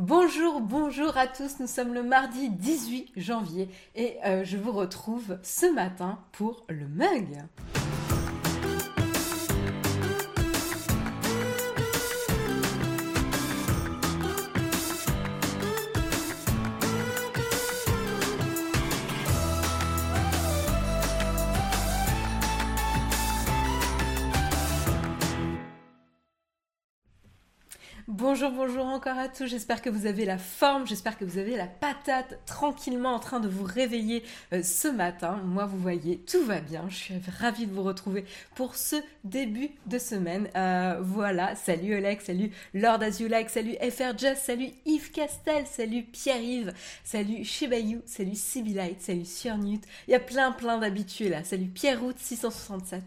Bonjour, bonjour à tous, nous sommes le mardi 18 janvier et euh, je vous retrouve ce matin pour le mug. Bonjour, bonjour encore à tous. J'espère que vous avez la forme, j'espère que vous avez la patate tranquillement en train de vous réveiller euh, ce matin. Moi, vous voyez, tout va bien. Je suis ravie de vous retrouver pour ce début de semaine. Euh, voilà, salut Alex, salut Lord As You Like, salut FR salut Yves Castel, salut Pierre-Yves, salut Shibayou, salut Sibylight, salut Surnut. Il y a plein, plein d'habitués là. Salut Pierre Route 667,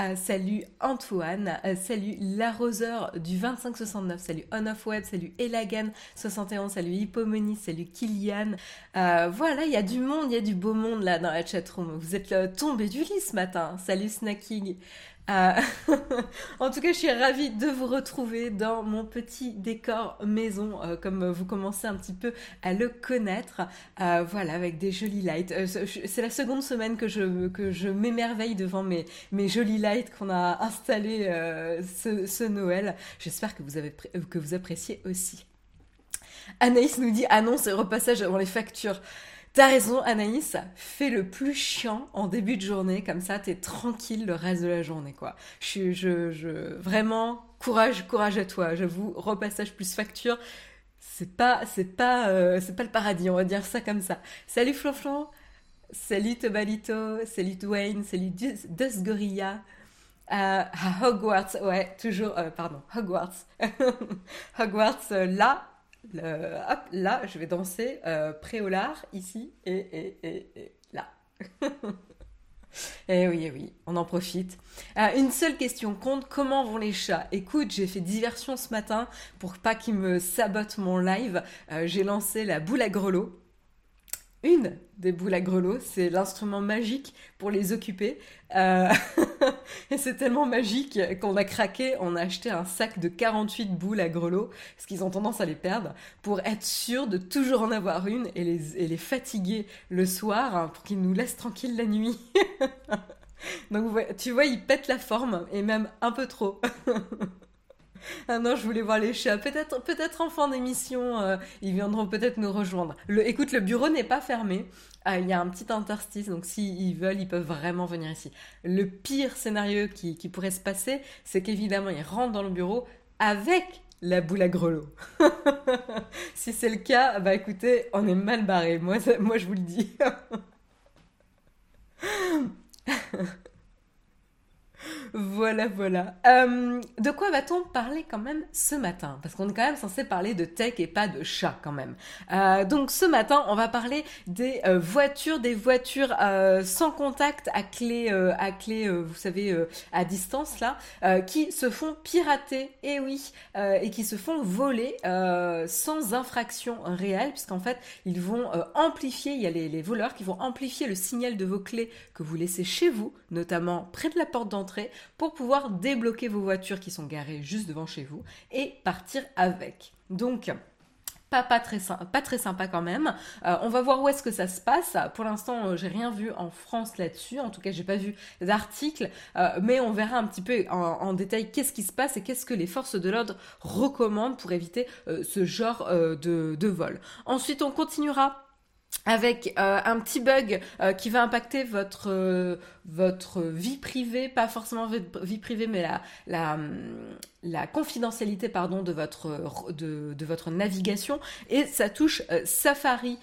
euh, salut Antoine, salut l'arroseur du 2569, salut on salut Elagan71, salut Hippomonie, salut Kilian. Euh, voilà, il y a du monde, il y a du beau monde là dans la chatroom. Vous êtes tombé du lit ce matin. Salut Snacking. Euh, en tout cas, je suis ravie de vous retrouver dans mon petit décor maison, euh, comme vous commencez un petit peu à le connaître. Euh, voilà, avec des jolis lights. c'est la seconde semaine que je, que je m'émerveille devant mes, mes jolis lights qu'on a installés ce, Noël. J'espère que, vous appréciez aussi. Anaïs nous dit Ah non, repassage avant les factures. T'as raison, Anaïs, fais le plus chiant en début de journée, comme ça t'es tranquille le reste de la journée, quoi. Je, je, je, vraiment, courage, courage à toi. J'avoue, repassage plus facture, c'est pas, c'est pas, euh, c'est pas le paradis, on va dire ça comme ça. Salut Flonflon, salut Tobalito, salut Dwayne, salut Dusgorilla. Euh, à Hogwarts, ouais, toujours, euh, pardon, Hogwarts. Hogwarts, là, hop, là, je vais danser euh, préolard ici et, et, et, et là. Eh oui, eh oui, on en profite. Euh, une seule question compte, comment vont les chats? Écoute, j'ai fait diversion ce matin pour pas qu'ils me sabotent mon live. Euh, j'ai lancé la boule à grelot une des boules à grelots, c'est l'instrument magique pour les occuper. Euh, et c'est tellement magique qu'on a craqué, on a acheté un sac de 48 boules à grelots, parce qu'ils ont tendance à les perdre, pour être sûr de toujours en avoir une et les, fatiguer le soir hein, pour qu'ils nous laissent tranquilles la nuit. Donc tu vois, ils pètent la forme, et même un peu trop. Ah non, je voulais voir les chats. Peut-être, peut-être en fin d'émission, euh, ils viendront peut-être nous rejoindre. Le, écoute, le bureau n'est pas fermé. Ah, il y a un petit interstice, donc s'ils veulent, ils peuvent vraiment venir ici. Le pire scénario qui, pourrait se passer, c'est qu'évidemment, ils rentrent dans le bureau avec la boule à grelot. si c'est le cas, bah écoutez, on est mal barré. Moi, moi je vous le dis. Voilà, voilà. Euh, de quoi va-t-on parler quand même ce matin? Parce qu'on est quand même censé parler de tech et pas de chat quand même. Euh, donc ce matin, on va parler des euh, voitures, des voitures sans contact à clé, à clé, vous savez, à distance là, qui se font pirater, et oui, et qui se font voler sans infraction réelle, puisqu'en fait, ils vont amplifier, il y a les voleurs qui vont amplifier le signal de vos clés que vous laissez chez vous, notamment près de la porte d'entrée, pour pouvoir débloquer vos voitures qui sont garées juste devant chez vous et partir avec. Donc, pas, très, sympa quand même. Euh, on va voir où est-ce que ça se passe. Pour l'instant, euh, j'ai rien vu en France là-dessus. En tout cas, j'ai pas vu d'article. Euh, mais on verra un petit peu en, détail qu'est-ce qui se passe et qu'est-ce que les forces de l'ordre recommandent pour éviter ce genre de vol. Ensuite, on continuera avec euh, un petit bug euh, qui va impacter votre euh, votre vie privée, pas forcément votre vie privée, mais la la, la confidentialité pardon de votre de, de votre navigation. Et ça touche Safari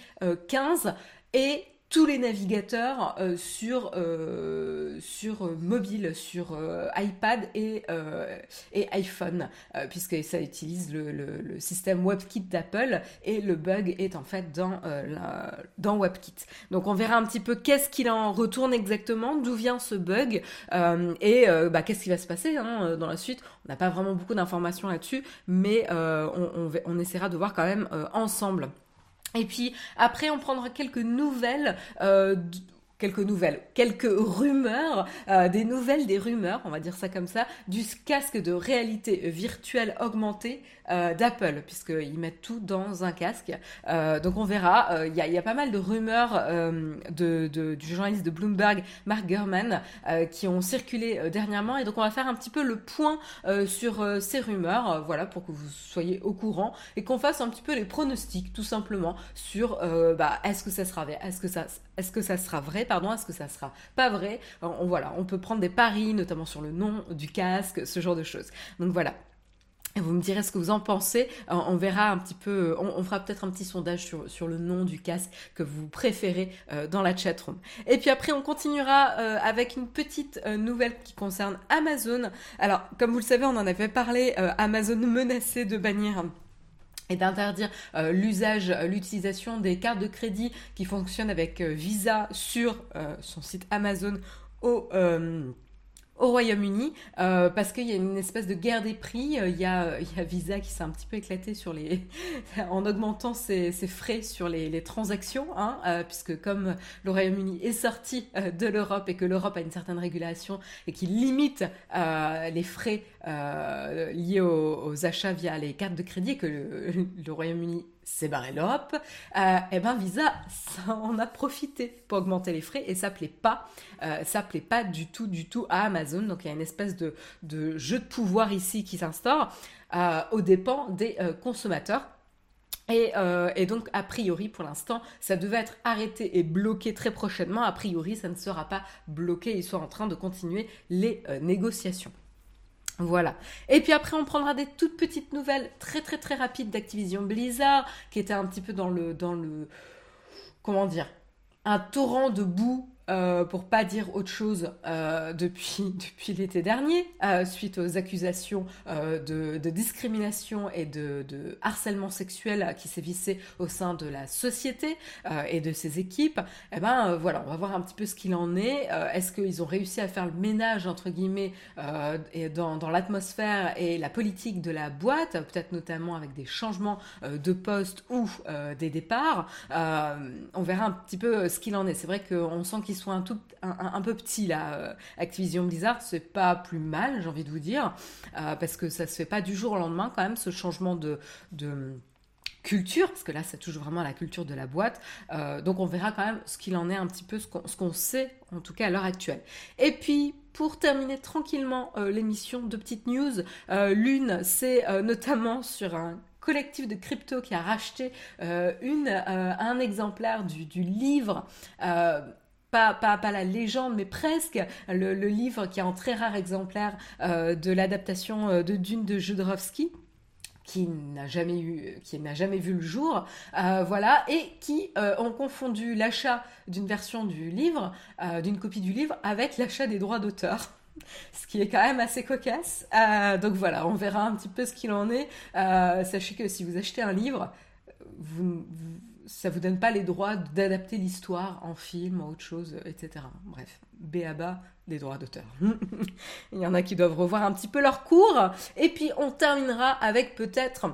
15 et tous les navigateurs euh, sur, euh, sur euh, mobile, sur iPad et, et iPhone, puisque ça utilise le, le, système WebKit d'Apple et le bug est en fait dans, dans WebKit. Donc on verra un petit peu qu'est-ce qu'il en retourne exactement, d'où vient ce bug et bah, qu'est-ce qui va se passer hein, dans la suite. On n'a pas vraiment beaucoup d'informations là-dessus, mais on, on, on, essaiera de voir quand même ensemble. Et puis après, on prendra quelques nouvelles. Euh, quelques nouvelles, quelques rumeurs, euh, des nouvelles des rumeurs, on va dire ça comme ça, du casque de réalité virtuelle augmentée euh, d'Apple, puisqu'ils mettent tout dans un casque. Euh, donc on verra, il y, a pas mal de rumeurs de, du journaliste de Bloomberg, Mark Gurman, qui ont circulé dernièrement, et donc on va faire un petit peu le point sur ces rumeurs, voilà, pour que vous soyez au courant, et qu'on fasse un petit peu les pronostics, tout simplement, sur bah, est-ce que ça sera vrai, est-ce que est-ce que ça sera vrai pardon, est-ce que ça sera pas vrai on, Voilà, on peut prendre des paris, notamment sur le nom du casque, ce genre de choses. Donc voilà. vous me direz ce que vous en pensez. On verra un petit peu, on, fera peut-être un petit sondage sur, le nom du casque que vous préférez euh, dans la chatroom. Et puis après, on continuera euh, avec une petite euh, nouvelle qui concerne Amazon. Alors, comme vous le savez, on en avait parlé, Amazon menacé de bannir et d'interdire euh, l'usage, euh, l'utilisation des cartes de crédit qui fonctionnent avec euh, Visa sur son site Amazon au au Royaume-Uni euh, parce qu'il y a une espèce de guerre des prix. Euh, il y a, il y a Visa qui s'est un petit peu éclaté sur les, en augmentant ses, frais sur les, transactions, hein, euh, puisque comme le Royaume-Uni est sorti euh, de l'Europe et que l'Europe a une certaine régulation et qui limite euh, les frais liés aux, aux, achats via les cartes de crédit, que le, le Royaume-Uni s'est barré l'Europe, euh, et eh ben Visa ça a profité pour augmenter les frais et ça plaît pas, euh, ça plaît pas du tout, du tout à Amazon. Donc il y a une espèce de, jeu de pouvoir ici qui s'instaure euh, aux dépens des euh, consommateurs. Et, donc, a priori, pour l'instant, ça devait être arrêté et bloqué très prochainement. A priori, ça ne sera pas bloqué. Ils sont en train de continuer les négociations. Voilà. Et puis après, on prendra des toutes petites nouvelles très très très rapides d'Activision Blizzard, qui était un petit peu dans le dans le comment dire un torrent de boue euh, pour pas dire autre chose, euh, depuis, depuis l'été dernier, euh, suite aux accusations euh, de, discrimination et de, harcèlement sexuel qui sévissaient au sein de la société et de ses équipes. Eh ben voilà, on va voir un petit peu ce qu'il en est. Est-ce qu'ils ont réussi à faire le ménage entre guillemets et dans, dans l'atmosphère et la politique de la boîte, peut-être notamment avec des changements de poste ou des départs. on verra un petit peu ce qu'il en est. C'est vrai qu'on sent qu'ils soit un, tout, un, un, peu petit là, euh, Activision Blizzard, c'est pas plus mal, j'ai envie de vous dire, euh, parce que ça se fait pas du jour au lendemain quand même, ce changement de, de culture, parce que là ça touche vraiment à la culture de la boîte, euh, donc on verra quand même ce qu'il en est un petit peu, ce qu'on qu sait en tout cas à l'heure actuelle. Et puis pour terminer tranquillement l'émission, de petites news, l'une c'est notamment sur un collectif de crypto qui a racheté une, un exemplaire du, livre pas, la légende, mais presque le, livre qui est en très rare exemplaire euh, de l'adaptation euh, de Dune de Jodorowsky qui n'a jamais eu, qui n'a jamais vu le jour, euh, voilà, et qui ont confondu l'achat d'une version du livre, d'une copie du livre, avec l'achat des droits d'auteur. Ce qui est quand même assez cocasse. donc voilà, on verra un petit peu ce qu'il en est. sachez que si vous achetez un livre, vous ça vous donne pas les droits d'adapter l'histoire en film, en autre chose, etc. Bref, béaba des droits d'auteur. Il y en a qui doivent revoir un petit peu leur cours. Et puis on terminera avec peut-être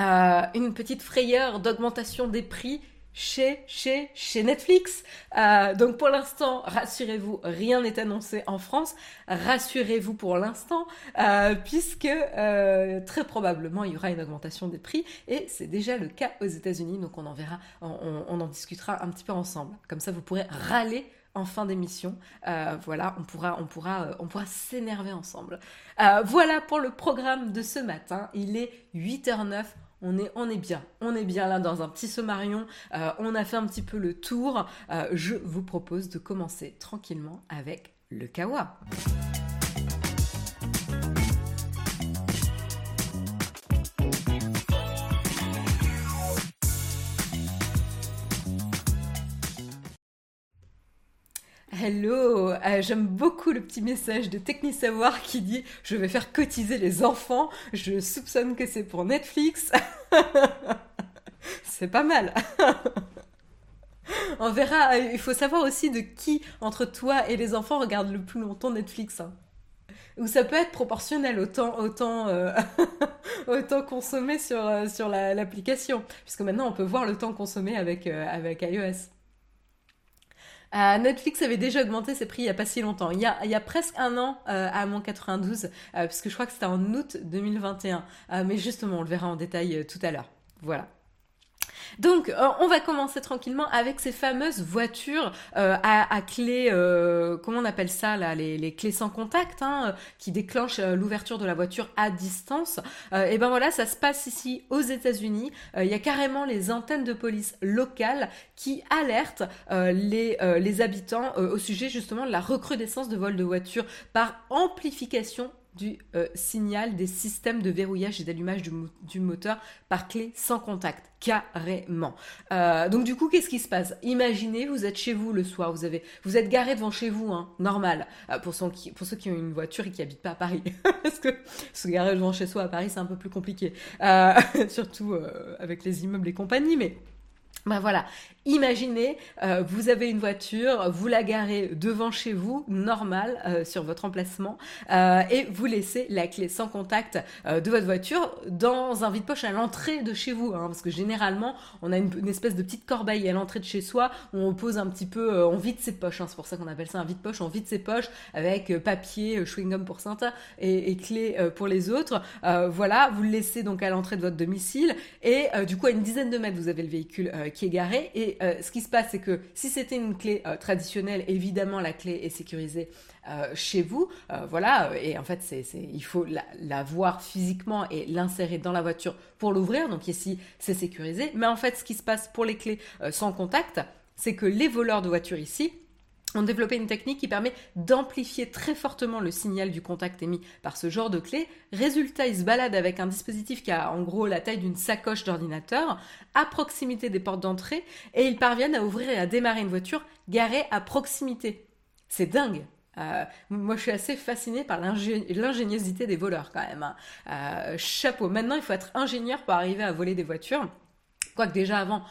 euh, une petite frayeur d'augmentation des prix chez, chez, chez Netflix. Euh, donc pour l'instant, rassurez-vous, rien n'est annoncé en France. Rassurez-vous pour l'instant, euh, puisque euh, très probablement il y aura une augmentation des prix et c'est déjà le cas aux États-Unis. Donc on en verra, on, en discutera un petit peu ensemble. Comme ça, vous pourrez râler en fin d'émission. Voilà, on pourra, on pourra, on pourra s'énerver ensemble. Voilà pour le programme de ce matin. Il est 8h09 on est, bien, on est bien là dans un petit sommarion, euh, on a fait un petit peu le tour, euh, je vous propose de commencer tranquillement avec le kawa. Hello, euh, j'aime beaucoup le petit message de Technisavoir qui dit je vais faire cotiser les enfants. Je soupçonne que c'est pour Netflix. c'est pas mal. On verra. Il faut savoir aussi de qui entre toi et les enfants regarde le plus longtemps Netflix. Hein. Ou ça peut être proportionnel au temps, euh, au temps consommé sur, euh, sur l'application. La, Puisque maintenant on peut voir le temps consommé avec, avec iOS. Netflix avait déjà augmenté ses prix il n'y a pas si longtemps. Il y a, il y a presque un an à mon 92, puisque je crois que c'était en août 2021. mais justement, on le verra en détail tout à l'heure. Voilà. Donc, euh, on va commencer tranquillement avec ces fameuses voitures euh, à, clé, euh, comment on appelle ça là, les, clés sans contact, hein, qui déclenchent l'ouverture de la voiture à distance. et ben voilà, ça se passe ici aux États-Unis. Il y a carrément les antennes de police locales qui alertent les, les habitants au sujet justement de la recrudescence de vols de voitures par amplification du euh, signal des systèmes de verrouillage et d'allumage du, moteur par clé sans contact, carrément. Euh, donc du coup, qu'est-ce qui se passe? Imaginez, vous êtes chez vous le soir, vous avez, vous êtes garé devant chez vous, hein, normal. Euh, pour, qui, pour ceux qui ont une voiture et qui habitent pas à Paris, parce que se garer devant chez soi à Paris, c'est un peu plus compliqué, surtout avec les immeubles et compagnie, mais ben voilà, imaginez, euh, vous avez une voiture, vous la garez devant chez vous, normal, euh, sur votre emplacement, euh, et vous laissez la clé sans contact de votre voiture dans un vide-poche à l'entrée de chez vous, hein, parce que généralement, on a une, espèce de petite corbeille à l'entrée de chez soi où on pose un petit peu, on vide ses poches, hein, c'est pour ça qu'on appelle ça un vide-poche, on vide ses poches avec papier, chewing-gum pour Santa et, et clé pour les autres. voilà, vous le laissez donc à l'entrée de votre domicile, et du coup, à une dizaine de mètres, vous avez le véhicule qui est garé. Et euh, ce qui se passe, c'est que si c'était une clé euh, traditionnelle, évidemment, la clé est sécurisée euh, chez vous. voilà. Et en fait, il faut la, voir physiquement et l'insérer dans la voiture pour l'ouvrir. Donc ici, c'est sécurisé. Mais en fait, ce qui se passe pour les clés sans contact, c'est que les voleurs de voitures ici, ont développé une technique qui permet d'amplifier très fortement le signal du contact émis par ce genre de clé. Résultat, ils se baladent avec un dispositif qui a en gros la taille d'une sacoche d'ordinateur à proximité des portes d'entrée et ils parviennent à ouvrir et à démarrer une voiture garée à proximité. C'est dingue. Euh, moi, je suis assez fascinée par l'ingéniosité des voleurs quand même. Hein. Euh, chapeau. Maintenant, il faut être ingénieur pour arriver à voler des voitures. Quoique déjà avant,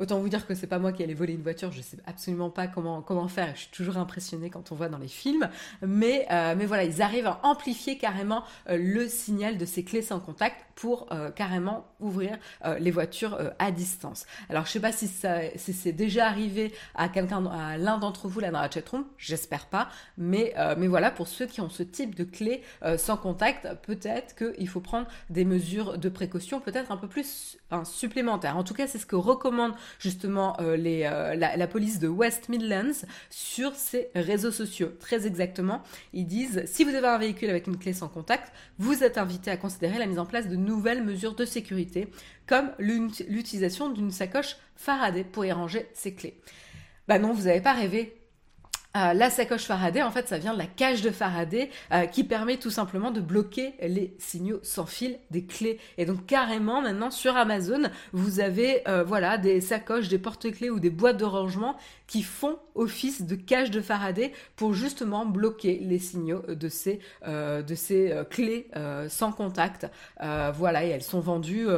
Autant vous dire que c'est pas moi qui allais voler une voiture, je sais absolument pas comment, comment faire. Je suis toujours impressionnée quand on voit dans les films. Mais, euh, mais voilà, ils arrivent à amplifier carrément euh, le signal de ces clés sans contact pour euh, carrément ouvrir les voitures à distance. Alors je sais pas si, ça, c'est déjà arrivé à quelqu'un, à l'un d'entre vous là dans la chatroom, j'espère pas. Mais, mais voilà, pour ceux qui ont ce type de clé sans contact, peut-être qu'il faut prendre des mesures de précaution, peut-être un peu plus supplémentaires. En tout cas, c'est ce que recommande justement euh, euh, la, police de West Midlands sur ses réseaux sociaux. Très exactement, ils disent si vous avez un véhicule avec une clé sans contact, vous êtes invité à considérer la mise en place de nouvelles mesures de sécurité, comme l'utilisation d'une sacoche Faraday pour y ranger ses clés. Bah non, vous n'avez pas rêvé. Euh, la sacoche Faraday, en fait, ça vient de la cage de Faraday euh, qui permet tout simplement de bloquer les signaux sans fil des clés. Et donc carrément maintenant sur Amazon, vous avez euh, voilà des sacoches, des porte-clés ou des boîtes de rangement qui font office de cage de Faraday pour justement bloquer les signaux de ces de ces clés sans contact. voilà, et elles sont vendues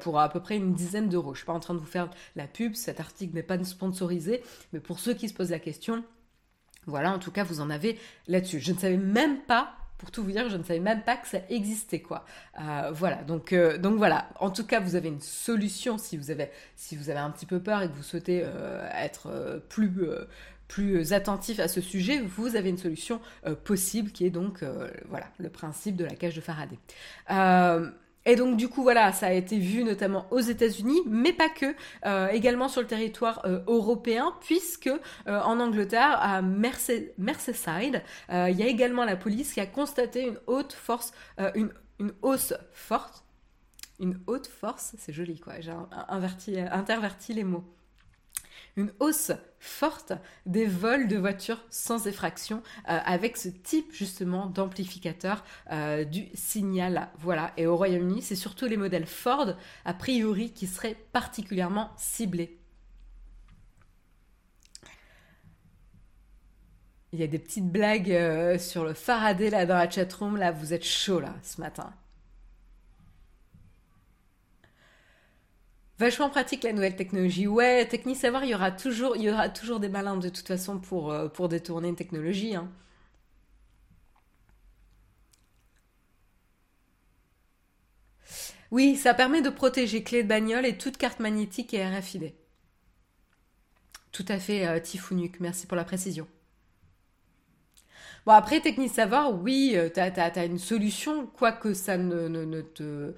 pour à peu près une dizaine d'euros. Je suis pas en train de vous faire la pub, cet article n'est pas sponsorisé, mais pour ceux qui se posent la question voilà, en tout cas, vous en avez là-dessus. Je ne savais même pas pour tout vous dire, je ne savais même pas que ça existait, quoi. Euh, voilà, donc, euh, donc voilà. En tout cas, vous avez une solution si vous avez, si vous avez un petit peu peur et que vous souhaitez euh, être plus, plus attentif à ce sujet, vous avez une solution possible qui est donc, voilà, le principe de la cage de Faraday. Et donc du coup voilà, ça a été vu notamment aux États-Unis, mais pas que, euh, également sur le territoire euh, européen, puisque euh, en Angleterre, à Merseyside, il y a également la police qui a constaté une haute force, une, une hausse forte, une haute force, c'est joli quoi, j'ai interverti les mots une hausse forte des vols de voitures sans effraction euh, avec ce type justement d'amplificateur euh, du signal. Voilà. Et au Royaume-Uni, c'est surtout les modèles Ford, a priori, qui seraient particulièrement ciblés. Il y a des petites blagues euh, sur le Faraday là dans la chatroom. Là, vous êtes chaud là ce matin. Vachement pratique la nouvelle technologie. Ouais, technique savoir, il y aura toujours, y aura toujours des malins de toute façon pour, euh, pour détourner une technologie. Hein. Oui, ça permet de protéger clé de bagnole et toute carte magnétique et RFID. Tout à fait, euh, Tifounuk, merci pour la précision. Bon, après, technique savoir, oui, euh, tu as, une solution, quoique ça ne, ne, te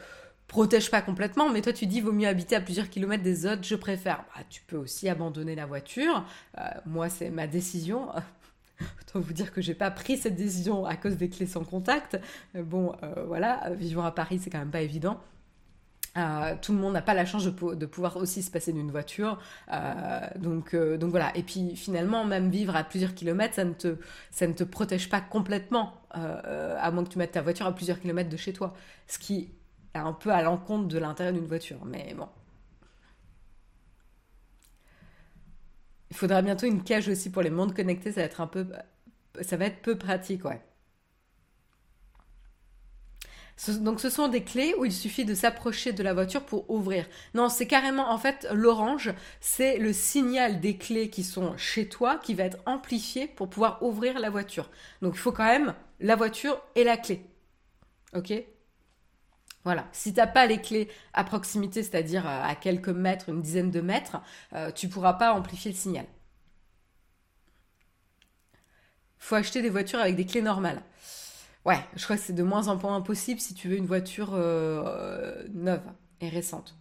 protège pas complètement, mais toi tu dis vaut mieux habiter à plusieurs kilomètres des autres, je préfère. Bah, tu peux aussi abandonner la voiture. Euh, moi, c'est ma décision. Autant vous dire que j'ai pas pris cette décision à cause des clés sans contact. Bon, voilà, vivant à Paris, c'est quand même pas évident. Euh, tout le monde n'a pas la chance de, pouvoir aussi se passer d'une voiture. Euh, donc, euh, donc voilà. Et puis finalement, même vivre à plusieurs kilomètres, ça ne te, ça ne te protège pas complètement, à moins que tu mettes ta voiture à plusieurs kilomètres de chez toi. Ce qui un peu à l'encontre de l'intérêt d'une voiture. Mais bon. Il faudra bientôt une cage aussi pour les mondes connectés. Ça va être un peu, ça va être peu pratique, ouais donc ce sont des clés où il suffit de s'approcher de la voiture pour ouvrir. Non, c'est carrément en fait l'orange, c'est le signal des clés qui sont chez toi qui va être amplifié pour pouvoir ouvrir la voiture. Donc il faut quand même la voiture et la clé. OK? Voilà, si tu n'as pas les clés à proximité, c'est-à-dire euh, à quelques mètres, une dizaine de mètres, euh, tu ne pourras pas amplifier le signal. Faut acheter des voitures avec des clés normales. Ouais, je crois que c'est de moins en moins possible si tu veux une voiture euh, neuve et récente.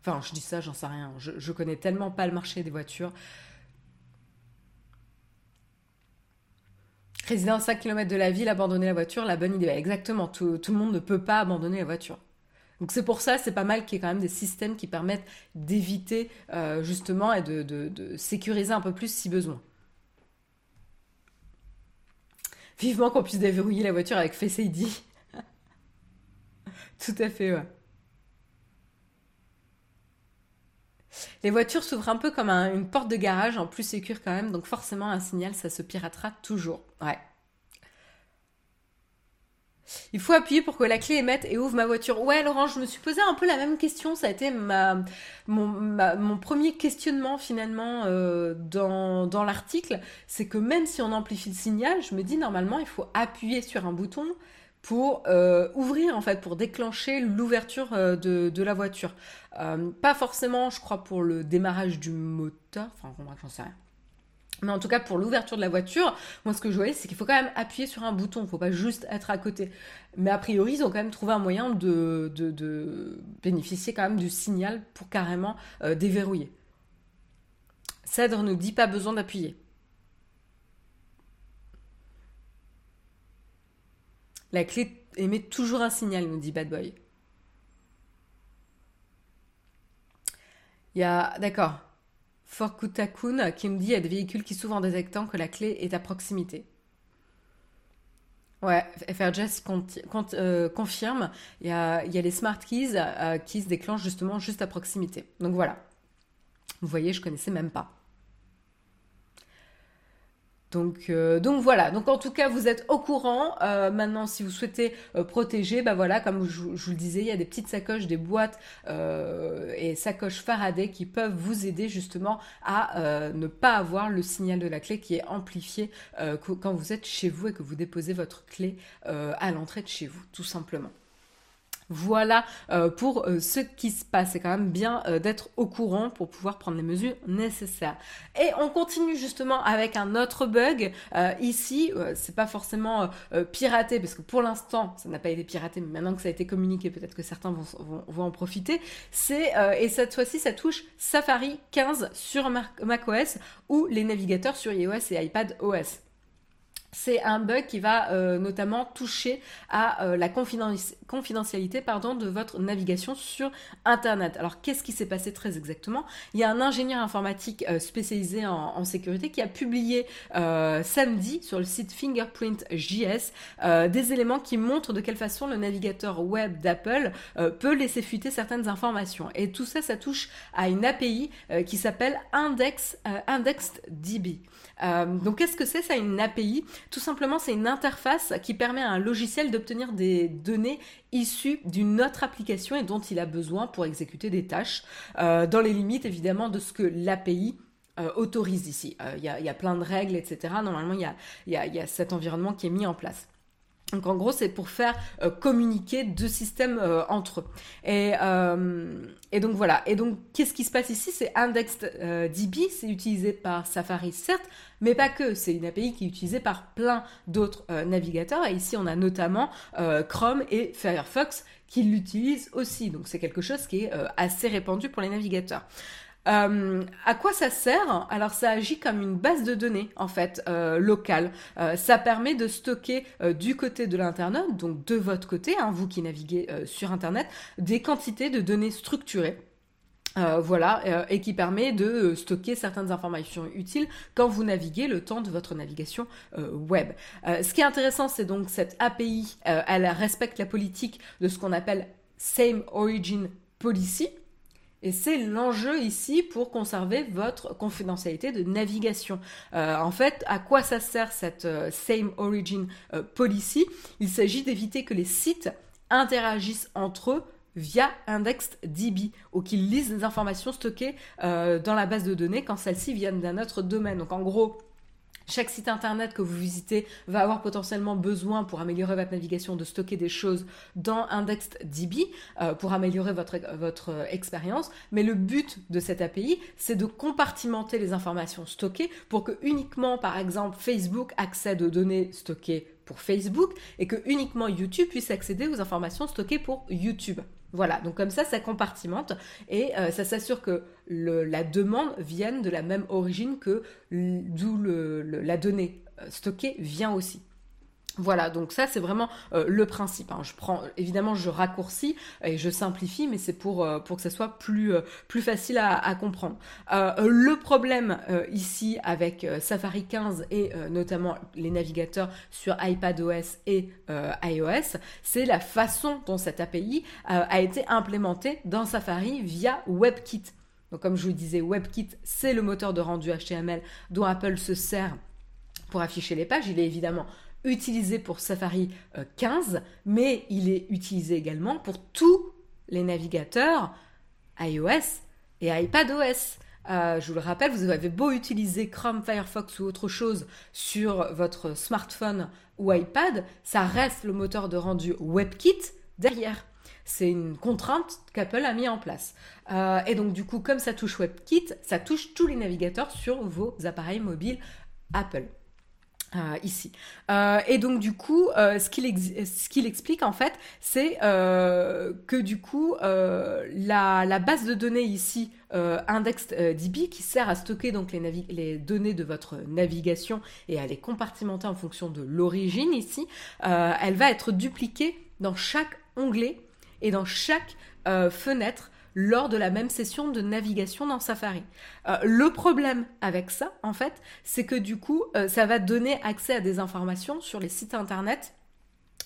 Enfin, je dis ça, j'en sais rien. Je, je connais tellement pas le marché des voitures. Résider à 5 km de la ville, abandonner la voiture, la bonne idée. Exactement, tout, le monde ne peut pas abandonner la voiture. Donc c'est pour ça, c'est pas mal qu'il y ait quand même des systèmes qui permettent d'éviter euh, justement et de sécuriser un peu plus si besoin. Vivement qu'on puisse déverrouiller la voiture avec Face ID. Tout à fait, ouais. Les voitures s'ouvrent un peu comme une porte de garage, en plus sécure quand même, donc forcément un signal, ça se piratera toujours. Ouais. Il faut appuyer pour que la clé émette et ouvre ma voiture. Ouais, Laurent, je me suis posé un peu la même question. Ça a été ma, mon, premier questionnement finalement euh, dans, dans l'article. C'est que même si on amplifie le signal, je me dis normalement, il faut appuyer sur un bouton pour euh, ouvrir en fait, pour déclencher l'ouverture euh, de, de, la voiture. pas forcément, je crois, pour le démarrage du moteur. Enfin, j'en sais rien. Mais en tout cas, pour l'ouverture de la voiture, moi, ce que je voyais, c'est qu'il faut quand même appuyer sur un bouton. Il ne faut pas juste être à côté. Mais a priori, ils ont quand même trouvé un moyen de, de, bénéficier quand même du signal pour carrément euh, déverrouiller. Cèdre ne dit pas besoin d'appuyer. La clé émet toujours un signal, nous dit Bad Boy. Il y a. D'accord. Forkutakun qui me dit il y a des véhicules qui s'ouvrent en détectant que la clé est à proximité. Ouais, FRJS euh, confirme, il y, a, les smart keys euh, qui se déclenchent justement juste à proximité. Donc voilà. Vous voyez, je connaissais même pas. Donc, euh, donc voilà. Donc en tout cas, vous êtes au courant. Euh, maintenant, si vous souhaitez euh, protéger, bah voilà, comme je, vous le disais, il y a des petites sacoches, des boîtes et sacoches Faraday qui peuvent vous aider justement à ne pas avoir le signal de la clé qui est amplifié quand vous êtes chez vous et que vous déposez votre clé à l'entrée de chez vous, tout simplement. Voilà euh, pour euh, ce qui se passe. C'est quand même bien euh, d'être au courant pour pouvoir prendre les mesures nécessaires. Et on continue justement avec un autre bug. ici, c'est pas forcément piraté parce que pour l'instant, ça n'a pas été piraté, mais maintenant que ça a été communiqué, peut-être que certains vont, vont en profiter. C'est et cette fois-ci, ça touche Safari 15 sur macOS ou les navigateurs sur iOS et iPad OS c'est un bug qui va euh, notamment toucher à euh, la confidentialité de votre navigation sur Internet. Alors qu'est-ce qui s'est passé très exactement? Il y a un ingénieur informatique euh, spécialisé en, sécurité qui a publié samedi sur le site Fingerprint.js des éléments qui montrent de quelle façon le navigateur web d'Apple peut laisser fuiter certaines informations. Et tout ça, ça touche à une API qui s'appelle Index, IndexedDB. Donc qu'est-ce que c'est ça une API tout simplement, c'est une interface qui permet à un logiciel d'obtenir des données issues d'une autre application et dont il a besoin pour exécuter des tâches, euh, dans les limites évidemment de ce que l'API euh, autorise ici. Euh, il y, a plein de règles, etc. Normalement, il y a, cet environnement qui est mis en place. Donc en gros, c'est pour faire euh, communiquer deux systèmes euh, entre eux. Et, euh, et, donc voilà. Et donc qu'est-ce qui se passe ici? C'est IndexedDB, c'est utilisé par Safari certes, mais pas que. C'est une API qui est utilisée par plein d'autres navigateurs. Et ici, on a notamment Chrome et Firefox qui l'utilisent aussi. Donc c'est quelque chose qui est assez répandu pour les navigateurs. Euh, à quoi ça sert? Alors ça agit comme une base de données en fait euh, locale. Euh, ça permet de stocker du côté de l'internet, donc de votre côté, hein, vous qui naviguez sur internet, des quantités de données structurées. voilà, et qui permet de stocker certaines informations utiles quand vous naviguez le temps de votre navigation web. ce qui est intéressant, c'est donc cette API, elle respecte la politique de ce qu'on appelle Same Origin Policy, et c'est l'enjeu ici pour conserver votre confidentialité de navigation. Euh, en fait, à quoi ça sert cette euh, Same Origin euh, Policy? Il s'agit d'éviter que les sites interagissent entre eux via IndexedDB ou qu'ils lisent les informations stockées dans la base de données quand celles-ci viennent d'un autre domaine. Donc en gros, chaque site internet que vous visitez va avoir potentiellement besoin pour améliorer votre navigation de stocker des choses dans IndexedDB euh, pour améliorer votre, expérience. Mais le but de cette API, c'est de compartimenter les informations stockées pour que uniquement, par exemple, Facebook accède aux données stockées pour Facebook et que uniquement YouTube puisse accéder aux informations stockées pour YouTube. Voilà, donc comme ça, ça compartimente et euh, ça s'assure que la demande vienne de la même origine que d'où la donnée euh, stockée vient aussi. Voilà, donc ça c'est vraiment euh, le principe. Hein. Je prends, évidemment, je raccourcis et je simplifie, mais c'est pour, euh, pour que ça soit plus, plus facile à, comprendre. le problème ici avec Safari 15 et notamment les navigateurs sur iPadOS et iOS, c'est la façon dont cette API a été implémentée dans Safari via WebKit. Donc comme je vous disais, WebKit, c'est le moteur de rendu HTML dont Apple se sert pour afficher les pages. Il est évidemment utilisé pour Safari 15, euh, mais il est utilisé également pour tous les navigateurs iOS et iPadOS. Euh, je vous le rappelle, vous avez beau utiliser Chrome, Firefox ou autre chose sur votre smartphone ou iPad, ça reste le moteur de rendu WebKit derrière. C'est une contrainte qu'Apple a mis en place. Euh, et donc du coup, comme ça touche WebKit, ça touche tous les navigateurs sur vos appareils mobiles Apple. Euh, ici. Euh, et donc du coup, ce qu'il explique en fait, c'est que du coup, la, base de données ici, IndexedDB, qui sert à stocker donc les, données de votre navigation et à les compartimenter en fonction de l'origine ici, elle va être dupliquée dans chaque onglet et dans chaque fenêtre lors de la même session de navigation dans Safari. Euh, le problème avec ça, en fait, c'est que du coup, euh, ça va donner accès à des informations sur les sites internet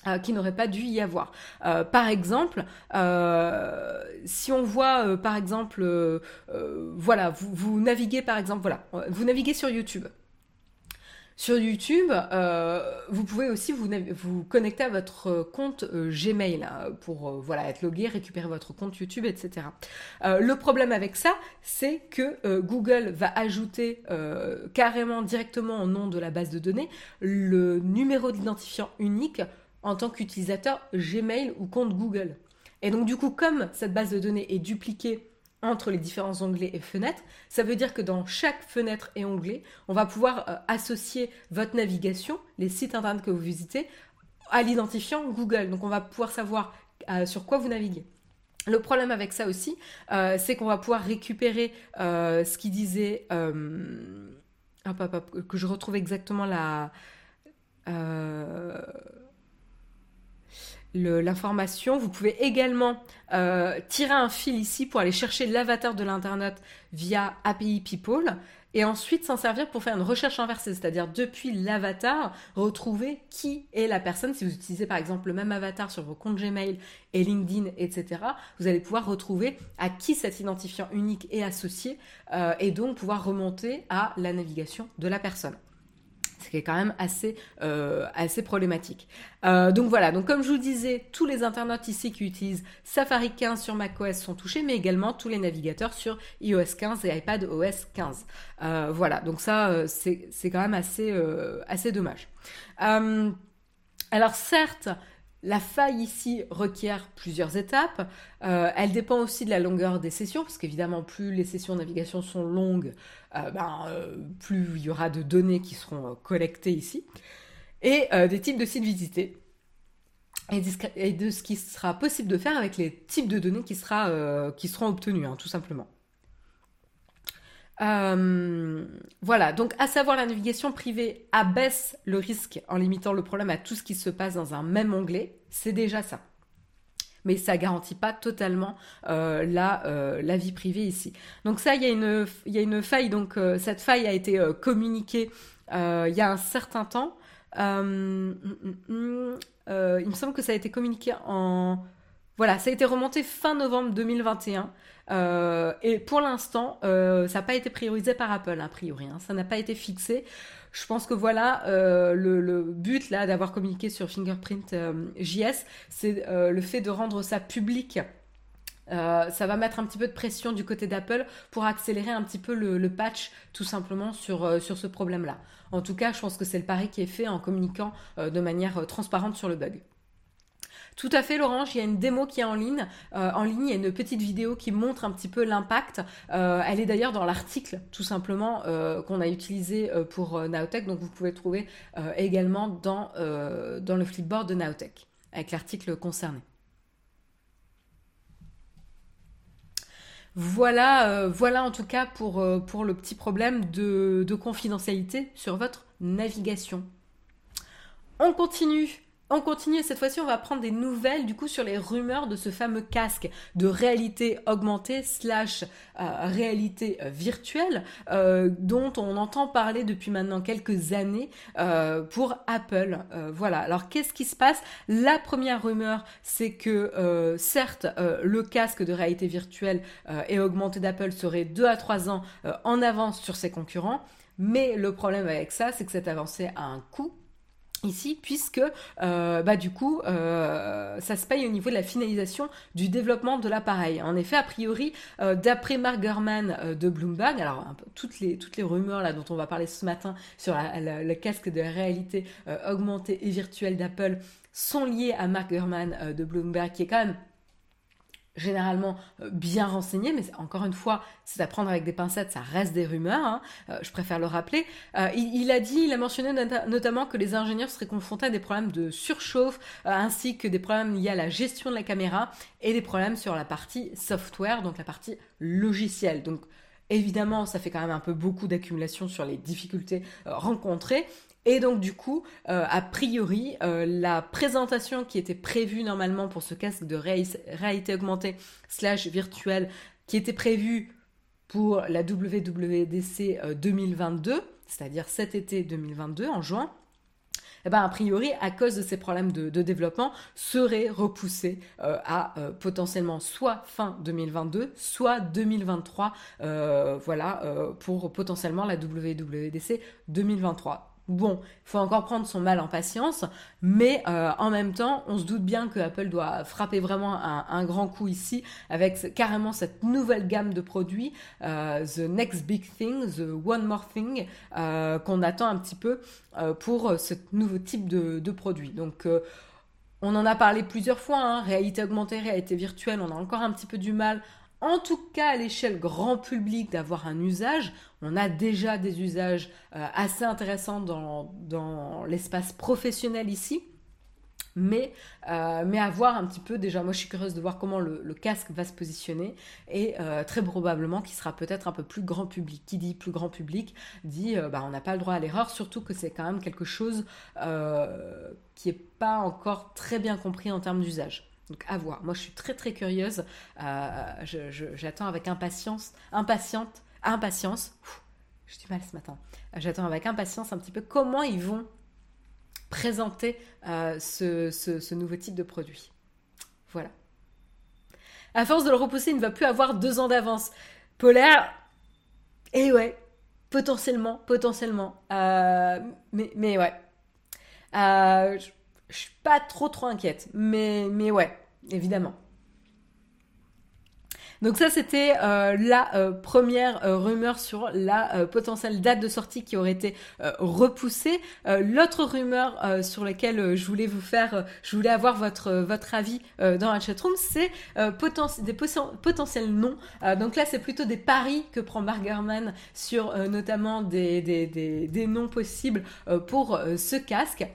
euh, qui n'auraient pas dû y avoir. par exemple, si on voit, par exemple, voilà, vous, naviguez, par exemple, voilà, vous naviguez sur YouTube. Sur YouTube, euh, vous pouvez aussi vous, connecter à votre compte euh, Gmail hein, pour euh, voilà, être logué, récupérer votre compte YouTube, etc. le problème avec ça, c'est que Google va ajouter carrément directement au nom de la base de données le numéro d'identifiant unique en tant qu'utilisateur Gmail ou compte Google. Et donc du coup, comme cette base de données est dupliquée entre les différents onglets et fenêtres. Ça veut dire que dans chaque fenêtre et onglet, on va pouvoir euh, associer votre navigation, les sites internet que vous visitez, à l'identifiant Google. Donc on va pouvoir savoir euh, sur quoi vous naviguez. Le problème avec ça aussi, euh, c'est qu'on va pouvoir récupérer ce qui disait... Hop, hop, hop, que je retrouve exactement la l'information. Vous pouvez également euh, tirer un fil ici pour aller chercher l'avatar de l'Internet via API People et ensuite s'en servir pour faire une recherche inversée, c'est-à-dire depuis l'avatar, retrouver qui est la personne. Si vous utilisez par exemple le même avatar sur vos comptes Gmail et LinkedIn, etc., vous allez pouvoir retrouver à qui cet identifiant unique est associé euh, et donc pouvoir remonter à la navigation de la personne ce qui est quand même assez, euh, assez problématique. Euh, donc voilà, donc comme je vous disais, tous les internautes ici qui utilisent Safari 15 sur macOS sont touchés, mais également tous les navigateurs sur iOS 15 et iPadOS 15. Euh, voilà, donc ça, c'est quand même assez, assez dommage. Alors certes, la faille ici requiert plusieurs étapes. Euh, elle dépend aussi de la longueur des sessions, parce qu'évidemment, plus les sessions de navigation sont longues, euh, ben, euh, plus il y aura de données qui seront collectées ici, et des types de sites visités, et, de ce qui sera possible de faire avec les types de données qui, seront obtenus, hein, tout simplement. Euh, voilà, donc à savoir la navigation privée abaisse le risque en limitant le problème à tout ce qui se passe dans un même onglet, c'est déjà ça. Mais ça garantit pas totalement euh, la, euh, la vie privée ici. Donc ça, il y, a une, y a une faille, donc cette faille a été communiquée il y a un certain temps. Mm, mm, mm, il me semble que ça a été communiqué en... Voilà, ça a été remonté fin novembre 2021. Euh, et pour l'instant, euh, ça n'a pas été priorisé par Apple, a priori. Hein. Ça n'a pas été fixé. Je pense que voilà, euh, le, but là d'avoir communiqué sur Fingerprint JS, c'est le fait de rendre ça public. ça va mettre un petit peu de pression du côté d'Apple pour accélérer un petit peu le, patch tout simplement sur, sur ce problème-là. En tout cas, je pense que c'est le pari qui est fait en communiquant de manière transparente sur le bug. Tout à fait, Laurent. Il y a une démo qui est en ligne. Euh, en ligne, il y a une petite vidéo qui montre un petit peu l'impact. Euh, elle est d'ailleurs dans l'article, tout simplement, euh, qu'on a utilisé pour Naotech. Donc, vous pouvez trouver également dans, le flipboard de Naotech, avec l'article concerné. Voilà, voilà en tout cas pour, le petit problème de confidentialité sur votre navigation. On continue on continue cette fois-ci on va prendre des nouvelles du coup sur les rumeurs de ce fameux casque de réalité augmentée slash euh, réalité euh, virtuelle euh, dont on entend parler depuis maintenant quelques années pour Apple. voilà. Alors qu'est-ce qui se passe? La première rumeur c'est que certes le casque de réalité virtuelle et augmentée d'Apple serait 2 à 3 ans en avance sur ses concurrents. Mais le problème avec ça, c'est que cette avancée a un coût ici puisque euh, bah du coup euh, ça se paye au niveau de la finalisation du développement de l'appareil. En effet, a priori, euh, d'après Mark Gurman de Bloomberg, alors toutes les toutes les rumeurs là dont on va parler ce matin sur le casque de réalité augmentée et virtuelle d'Apple sont liées à Mark Gurman de Bloomberg qui est quand même généralement euh, bien renseigné, mais encore une fois, c'est à prendre avec des pincettes, ça reste des rumeurs, hein. euh, je préfère le rappeler. Euh, il, a dit, il a mentionné notamment que les ingénieurs seraient confrontés à des problèmes de surchauffe, ainsi que des problèmes liés à la gestion de la caméra et des problèmes sur la partie software, donc la partie logicielle. Donc Évidemment, ça fait quand même un peu beaucoup d'accumulation sur les difficultés rencontrées. Et donc du coup, euh, a priori, euh, la présentation qui était prévue normalement pour ce casque de réalité augmentée slash virtuelle, qui était prévue pour la WWDC 2022, euh, c'est-à-dire cet été 2022, en juin, eh ben, a priori, à cause de ces problèmes de, développement, serait repoussée à potentiellement soit fin 2022, soit 2023, voilà, pour potentiellement la WWDC 2023. Bon, il faut encore prendre son mal en patience, mais euh, en même temps, on se doute bien que Apple doit frapper vraiment un, grand coup ici avec carrément cette nouvelle gamme de produits, euh, The Next Big Thing, The One More Thing, euh, qu'on attend un petit peu pour ce nouveau type de, produit. Donc, on en a parlé plusieurs fois, hein, réalité augmentée, réalité virtuelle, on a encore un petit peu du mal en tout cas à l'échelle grand public d'avoir un usage. On a déjà des usages euh, assez intéressants dans, l'espace professionnel ici. Mais, euh, mais à voir un petit peu, déjà moi je suis curieuse de voir comment le, casque va se positionner et euh, très probablement qu'il sera peut-être un peu plus grand public. Qui dit plus grand public dit bah, on n'a pas le droit à l'erreur, surtout que c'est quand même quelque chose qui n'est pas encore très bien compris en termes d'usage. Donc à voir. Moi je suis très très curieuse. Euh, j'attends avec impatience, impatiente, impatience. Je dis mal ce matin. J'attends avec impatience un petit peu comment ils vont présenter euh, ce, nouveau type de produit. Voilà. À force de le repousser, il ne va plus avoir deux ans d'avance. Polaire, et eh ouais, potentiellement, potentiellement. Euh, mais, mais ouais. Suis pas trop trop inquiète, mais, mais ouais, évidemment. Donc ça, c'était euh, la euh, première euh, rumeur sur la potentielle date de sortie qui aurait été repoussée. L'autre rumeur sur laquelle je voulais vous faire, je voulais avoir votre votre avis dans la chatroom, c'est des potentiels noms. donc là, c'est plutôt des paris que prend Bargerman sur notamment des, des, des, noms possibles pour ce casque.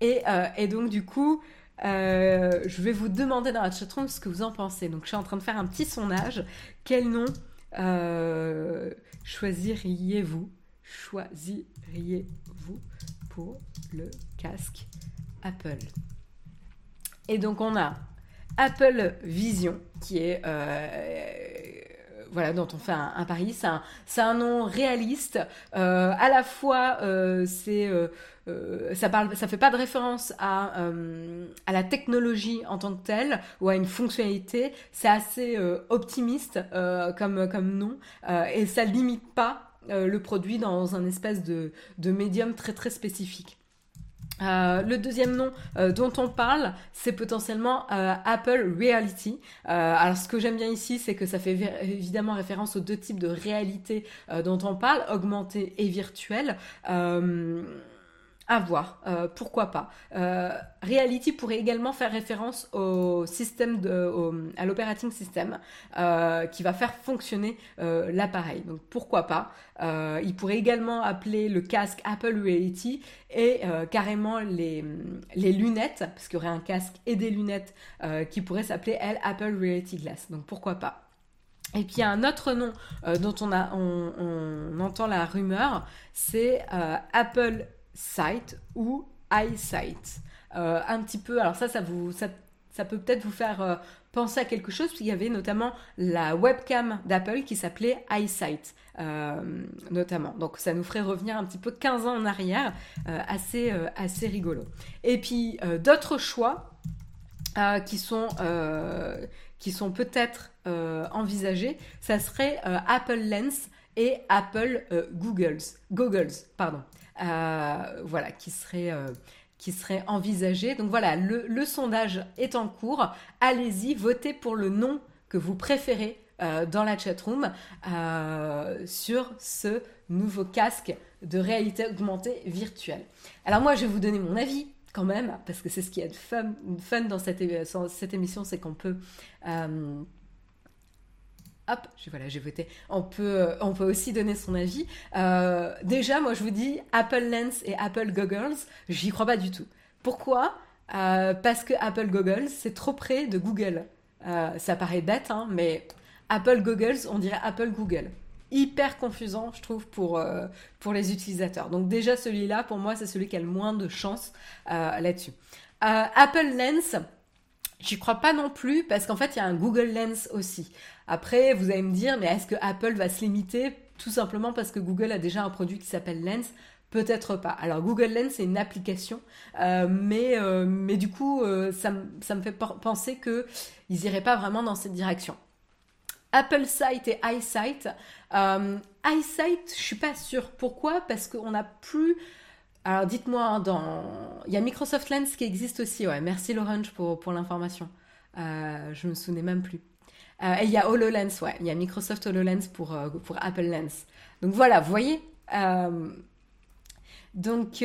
Et, donc du coup, euh, je vais vous demander dans la chatroom ce que vous en pensez. Donc, je suis en train de faire un petit sondage. Quel nom euh, choisiriez-vous? Choisiriez-vous pour le casque Apple? Et donc, on a Apple Vision, qui est euh, voilà, dont on fait un, pari. C'est un, un, nom réaliste. À la fois, c'est euh, ça parle, ça fait pas de référence à, à la technologie en tant que telle ou à une fonctionnalité. C'est assez optimiste comme, comme nom et ça limite pas le produit dans un espèce de, de médium très très spécifique. Euh, le deuxième nom euh, dont on parle, c'est potentiellement euh, Apple Reality. alors ce que j'aime bien ici, c'est que ça fait évidemment référence aux deux types de réalité dont on parle, augmentée et virtuelle. À voir, euh, pourquoi pas. Euh, Reality pourrait également faire référence au système de, à l'operating system euh, qui va faire fonctionner l'appareil. Donc pourquoi pas. il pourrait également appeler le casque Apple Reality et carrément les, lunettes, parce qu'il y aurait un casque et des lunettes qui pourraient s'appeler elle Apple Reality Glass. Donc pourquoi pas. Et puis un autre nom dont on, a, on, entend la rumeur, c'est Apple Sight ou EyeSight. Euh, un petit peu, alors ça, ça, vous, ça, ça peut peut-être vous faire euh, penser à quelque chose, qu'il y avait notamment la webcam d'Apple qui s'appelait EyeSight, euh, notamment. Donc ça nous ferait revenir un petit peu 15 ans en arrière, assez, assez rigolo. Et puis d'autres choix qui sont, qui sont peut-être envisagés, ça serait Apple Lens et Apple Googles, Googles, pardon. Euh, voilà, qui serait euh, qui serait envisagé. Donc voilà, le, sondage est en cours. Allez-y, votez pour le nom que vous préférez euh, dans la chatroom sur ce nouveau casque de réalité augmentée virtuelle. Alors moi, je vais vous donner mon avis quand même, parce que c'est ce qui est fun, fun dans cette, cette émission, c'est qu'on peut hop, voilà, j'ai voté. On peut, euh, on peut aussi donner son avis. Euh, déjà, moi, je vous dis, Apple Lens et Apple Goggles, j'y crois pas du tout. Pourquoi? Euh, Parce que Apple Goggles, c'est trop près de Google. ça paraît bête, hein, mais Apple Goggles, on dirait Apple Google. Hyper confusant, je trouve, pour, pour les utilisateurs. Donc déjà, celui-là, pour moi, c'est celui qui a le moins de chance là-dessus. Apple Lens, J'y crois pas non plus parce qu'en fait, il y a un Google Lens aussi. Après, vous allez me dire, mais est-ce que Apple va se limiter tout simplement parce que Google a déjà un produit qui s'appelle Lens? Peut-être pas. Alors Google Lens c'est une application, euh, mais, euh, mais du coup euh, ça, ça, me fait penser qu'ils n'iraient pas vraiment dans cette direction. Apple Sight et iSight. iSight, je suis pas sûre. Pourquoi? Parce qu'on n'a plus alors dites-moi, hein, dans... il y a Microsoft Lens qui existe aussi, ouais. Merci Laurent pour, pour l'information. Euh, je me souvenais même plus. Euh, et il y a HoloLens, ouais. Il y a Microsoft HoloLens pour, euh, pour Apple Lens. Donc voilà, vous voyez Donc,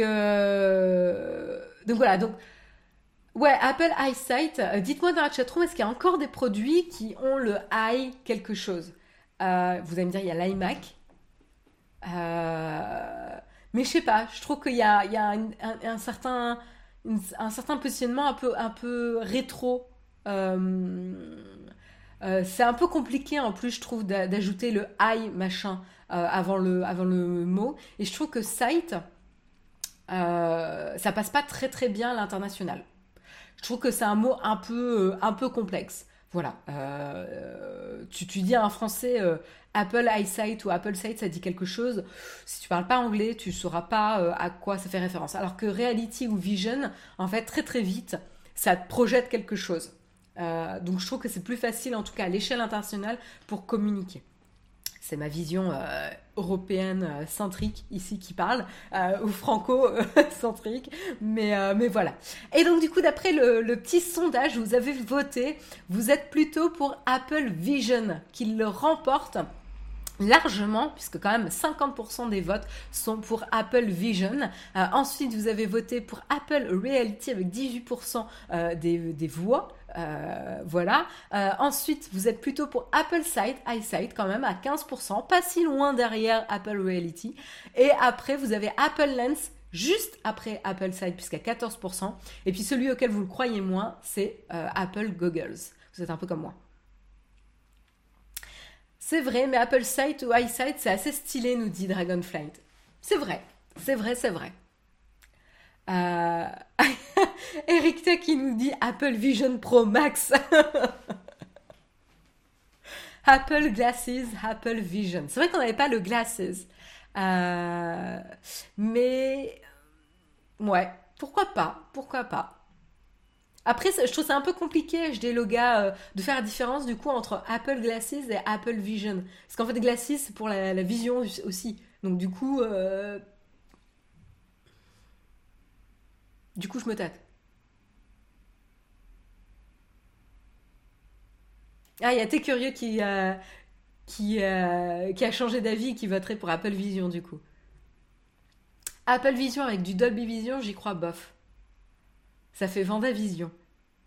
donc voilà, donc... Ouais, Apple EyeSight, dites-moi dans la chatroom, est-ce qu'il y a encore des produits qui ont le eye quelque chose? Vous allez me dire, il y a l'iMac. Euh... Mais je sais pas, je trouve qu'il y a, un, certain, un certain positionnement un peu, un peu rétro. Euh, euh, c'est un peu compliqué en plus, je trouve, d'ajouter le I machin euh, avant, le, avant le mot. Et je trouve que site, ça passe pas très très bien à l'international. Je trouve que c'est un mot un peu, un peu complexe. Voilà. tu, tu dis à un français Apple EyeSight ou Apple Sight, ça dit quelque chose. Si tu parles pas anglais, tu sauras pas euh, à quoi ça fait référence. Alors que Reality ou Vision, en fait, très très vite, ça te projette quelque chose. Euh, donc je trouve que c'est plus facile, en tout cas à l'échelle internationale, pour communiquer. C'est ma vision euh, européenne euh, centrique ici qui parle, euh, ou franco-centrique, mais, mais voilà. Et donc du coup, d'après le, petit sondage, vous avez voté, vous êtes plutôt pour Apple Vision, qu'il le remporte largement, puisque quand même 50% des votes sont pour Apple Vision. ensuite, vous avez voté pour Apple Reality avec 18% des, des voix. Euh, voilà. Euh, ensuite, vous êtes plutôt pour Apple Sight, iSight quand même à 15%, pas si loin derrière Apple Reality. Et après, vous avez Apple Lens juste après Apple Sight puisqu'à 14%. Et puis celui auquel vous le croyez moins, c'est euh, Apple Goggles. Vous êtes un peu comme moi. C'est vrai, mais Apple Sight ou iSight, c'est assez stylé, nous dit Dragonflight. C'est vrai, c'est vrai, c'est vrai. Euh... Eric T qui nous dit Apple Vision Pro Max. Apple Glasses, Apple Vision. C'est vrai qu'on n'avait pas le Glasses. Euh, mais ouais, pourquoi pas Pourquoi pas après, je trouve ça un peu compliqué, je dis euh, de faire la différence du coup entre Apple Glasses et Apple Vision. Parce qu'en fait, Glasses, c'est pour la, vision aussi. Donc du coup, euh, du coup, je me tâte. Ah, il y a T'es curieux qui, euh, qui, euh, qui a changé d'avis et qui voterait pour Apple Vision du coup. Apple Vision avec du Dolby Vision, j'y crois bof. Ça fait Vision.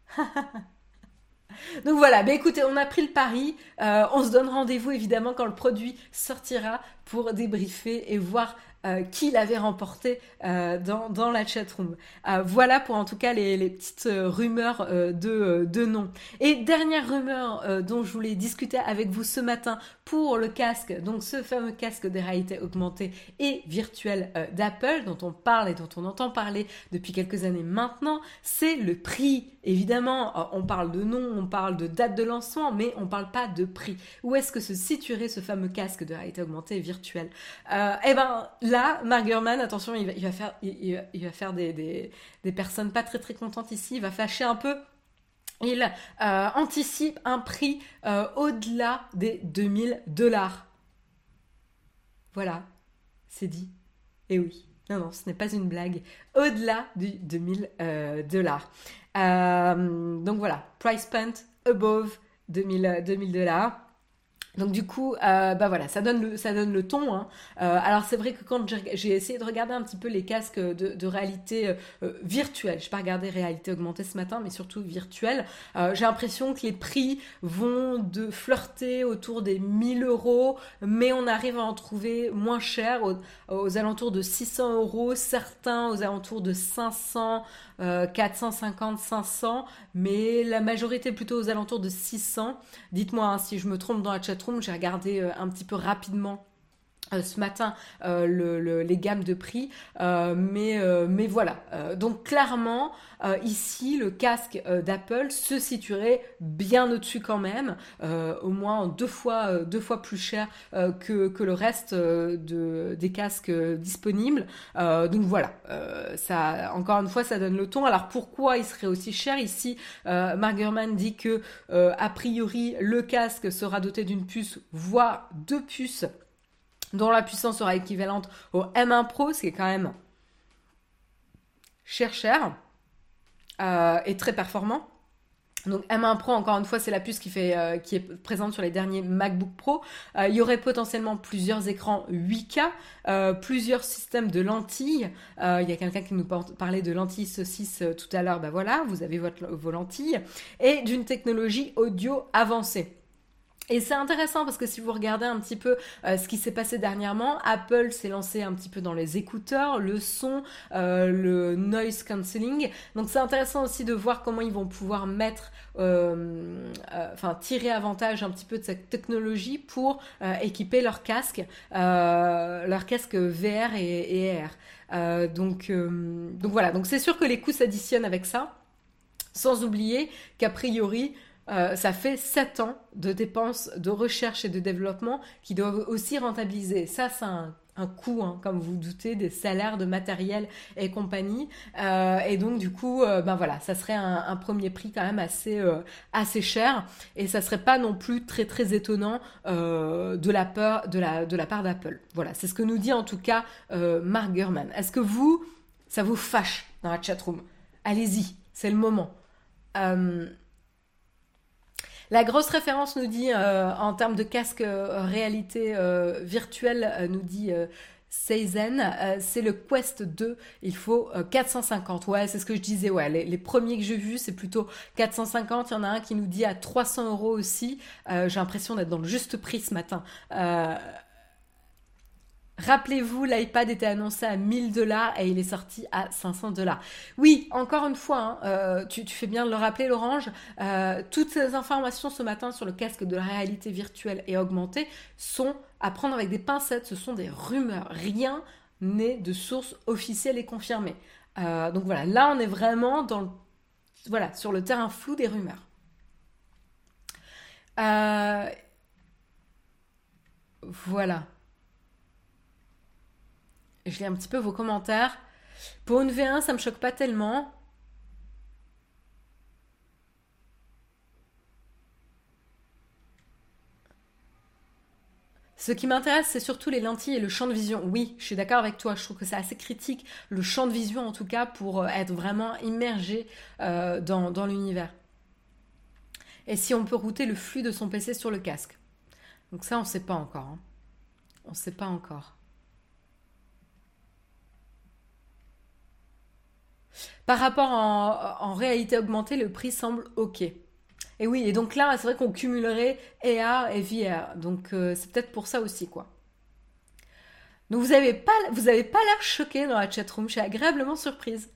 Donc voilà, bah écoutez, on a pris le pari. Euh, on se donne rendez-vous évidemment quand le produit sortira pour débriefer et voir euh, qui l'avait remporté euh, dans, dans, la chatroom. Euh, voilà pour en tout cas les, les petites rumeurs de, de nom. Et dernière rumeur dont je voulais discuter avec vous ce matin pour le casque, donc ce fameux casque de réalité augmentée et virtuelle d'Apple dont on parle et dont on entend parler depuis quelques années maintenant, c'est le prix. Évidemment, on parle de nom, on parle de date de lancement, mais on parle pas de prix. Où est-ce que se situerait ce fameux casque de réalité augmentée virtuelle Eh ben, là, Mark attention, il va, faire, des, personnes pas très très contentes ici. Il va fâcher un peu. Il euh, anticipe un prix euh, au-delà des 2000 dollars. Voilà, c'est dit. Et oui, non, non, ce n'est pas une blague. Au-delà du 2000 euh, dollars. donc voilà, price point above 2000 dollars. Donc du coup, euh, bah voilà, ça donne le, ton. Hein. Euh, alors c'est vrai que quand j'ai essayé de regarder un petit peu les casques de, réalité euh, virtuelle, je n'ai pas regardé réalité augmentée ce matin, mais surtout virtuelle, j'ai l'impression que les prix vont de flirter autour des 1000 euros, mais on arrive à en trouver moins cher, aux, alentours de 600 euros, certains aux alentours de 500, 450, 500, mais la majorité plutôt aux alentours de 600. Dites-moi hein, si je me trompe dans la chat j'ai regardé euh, un petit peu rapidement ce matin euh, les gammes de prix, mais, mais voilà. donc clairement, ici, le casque d'Apple se situerait bien au-dessus quand même, au moins deux fois, deux fois plus cher que, que, le reste de, des casques disponibles. donc voilà, ça, encore une fois, ça donne le ton. Alors pourquoi il serait aussi cher? Ici Margerman dit que a priori le casque sera doté d'une puce, voire deux puces dont la puissance sera équivalente au M1 Pro, ce qui est quand même cher cher euh, et très performant. Donc M1 Pro, encore une fois, c'est la puce qui, euh, est présente sur les derniers MacBook Pro. Euh, il y aurait potentiellement plusieurs écrans 8K, plusieurs systèmes de lentilles. il y a quelqu'un qui nous parlait de lentilles saucisses tout à l'heure. Ben voilà, vous avez votre, vos lentilles. Et d'une technologie audio avancée. Et c'est intéressant parce que si vous regardez un petit peu euh, ce qui s'est passé dernièrement, Apple s'est lancé un petit peu dans les écouteurs, le son, euh, le noise cancelling. Donc c'est intéressant aussi de voir comment ils vont pouvoir mettre, euh, enfin tirer avantage un petit peu de cette technologie pour équiper leur casque, leur casque VR et, AR. donc, donc voilà, donc c'est sûr que les coûts s'additionnent avec ça, sans oublier qu'a priori euh, ça fait 7 ans de dépenses de recherche et de développement qui doivent aussi rentabiliser. Ça, c'est un coût, hein, comme vous, vous doutez, des salaires de matériel et compagnie. Euh, et donc, du coup, euh, ben voilà, ça serait un, premier prix quand même assez, assez cher. Et ça serait pas non plus très, très étonnant de, la peur, de, la, de la part d'Apple. Voilà, c'est ce que nous dit en tout cas Mark Gurman. Est-ce que vous, ça vous fâche dans la chatroom? Allez-y, c'est le moment. La grosse référence nous dit, euh, en termes de casque euh, réalité euh, virtuelle, nous dit Seizen, c'est le Quest 2, il faut 450. Ouais, c'est ce que je disais, ouais, les, premiers que j'ai vus, c'est plutôt 450. Il y en a un qui nous dit à 300 euros aussi. j'ai l'impression d'être dans le juste prix ce matin. Rappelez-vous, l'iPad était annoncé à 1000 dollars et il est sorti à 500 dollars. Oui, encore une fois, hein, euh, tu, fais bien de le rappeler, Lorange. Euh, toutes ces informations ce matin sur le casque de la réalité virtuelle et augmentée sont à prendre avec des pincettes. Ce sont des rumeurs. Rien n'est de source officielle et confirmée. Euh, donc voilà, là on est vraiment dans voilà, sur le terrain flou des rumeurs. voilà. Je lis un petit peu vos commentaires. Pour une V1, ça me choque pas tellement. Ce qui m'intéresse, c'est surtout les lentilles et le champ de vision. Oui, je suis d'accord avec toi. Je trouve que c'est assez critique, le champ de vision en tout cas, pour euh, être vraiment immergé euh, dans, l'univers. Et si on peut router le flux de son PC sur le casque. Donc ça, on ne sait pas encore. Hein. On ne sait pas encore. Par rapport en, réalité augmentée, le prix semble OK. Et oui, et donc là, c'est vrai qu'on cumulerait AR et VR. Donc euh, c'est peut-être pour ça aussi, quoi. Donc vous n'avez pas, pas l'air choqué dans la chatroom. Je suis agréablement surprise.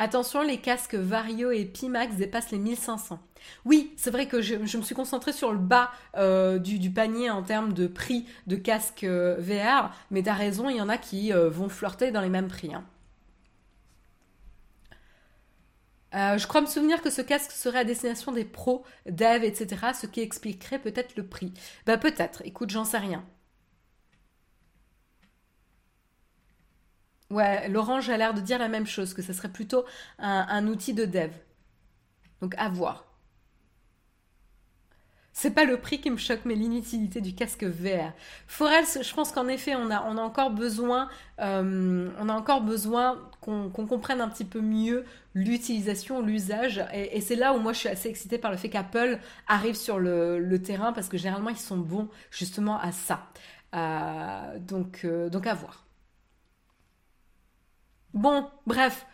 Attention, les casques Vario et Pimax dépassent les 1500. Oui, c'est vrai que je, me suis concentrée sur le bas euh, du, panier en termes de prix de casques euh, VR, mais tu as raison, il y en a qui euh, vont flirter dans les mêmes prix. Hein. je crois me souvenir que ce casque serait à destination des pros, dev, etc., ce qui expliquerait peut-être le prix. Bah peut-être, écoute, j'en sais rien. Ouais, l'orange a l'air de dire la même chose, que ce serait plutôt un, outil de dev. Donc à voir. C'est pas le prix qui me choque, mais l'inutilité du casque VR. Forel, je pense qu'en effet, on a, encore besoin, euh, on a encore besoin qu'on comprenne un petit peu mieux l'utilisation, l'usage. Et, c'est là où moi je suis assez excitée par le fait qu'Apple arrive sur le, terrain parce que généralement ils sont bons justement à ça. Euh, euh, donc à voir. Bon, bref.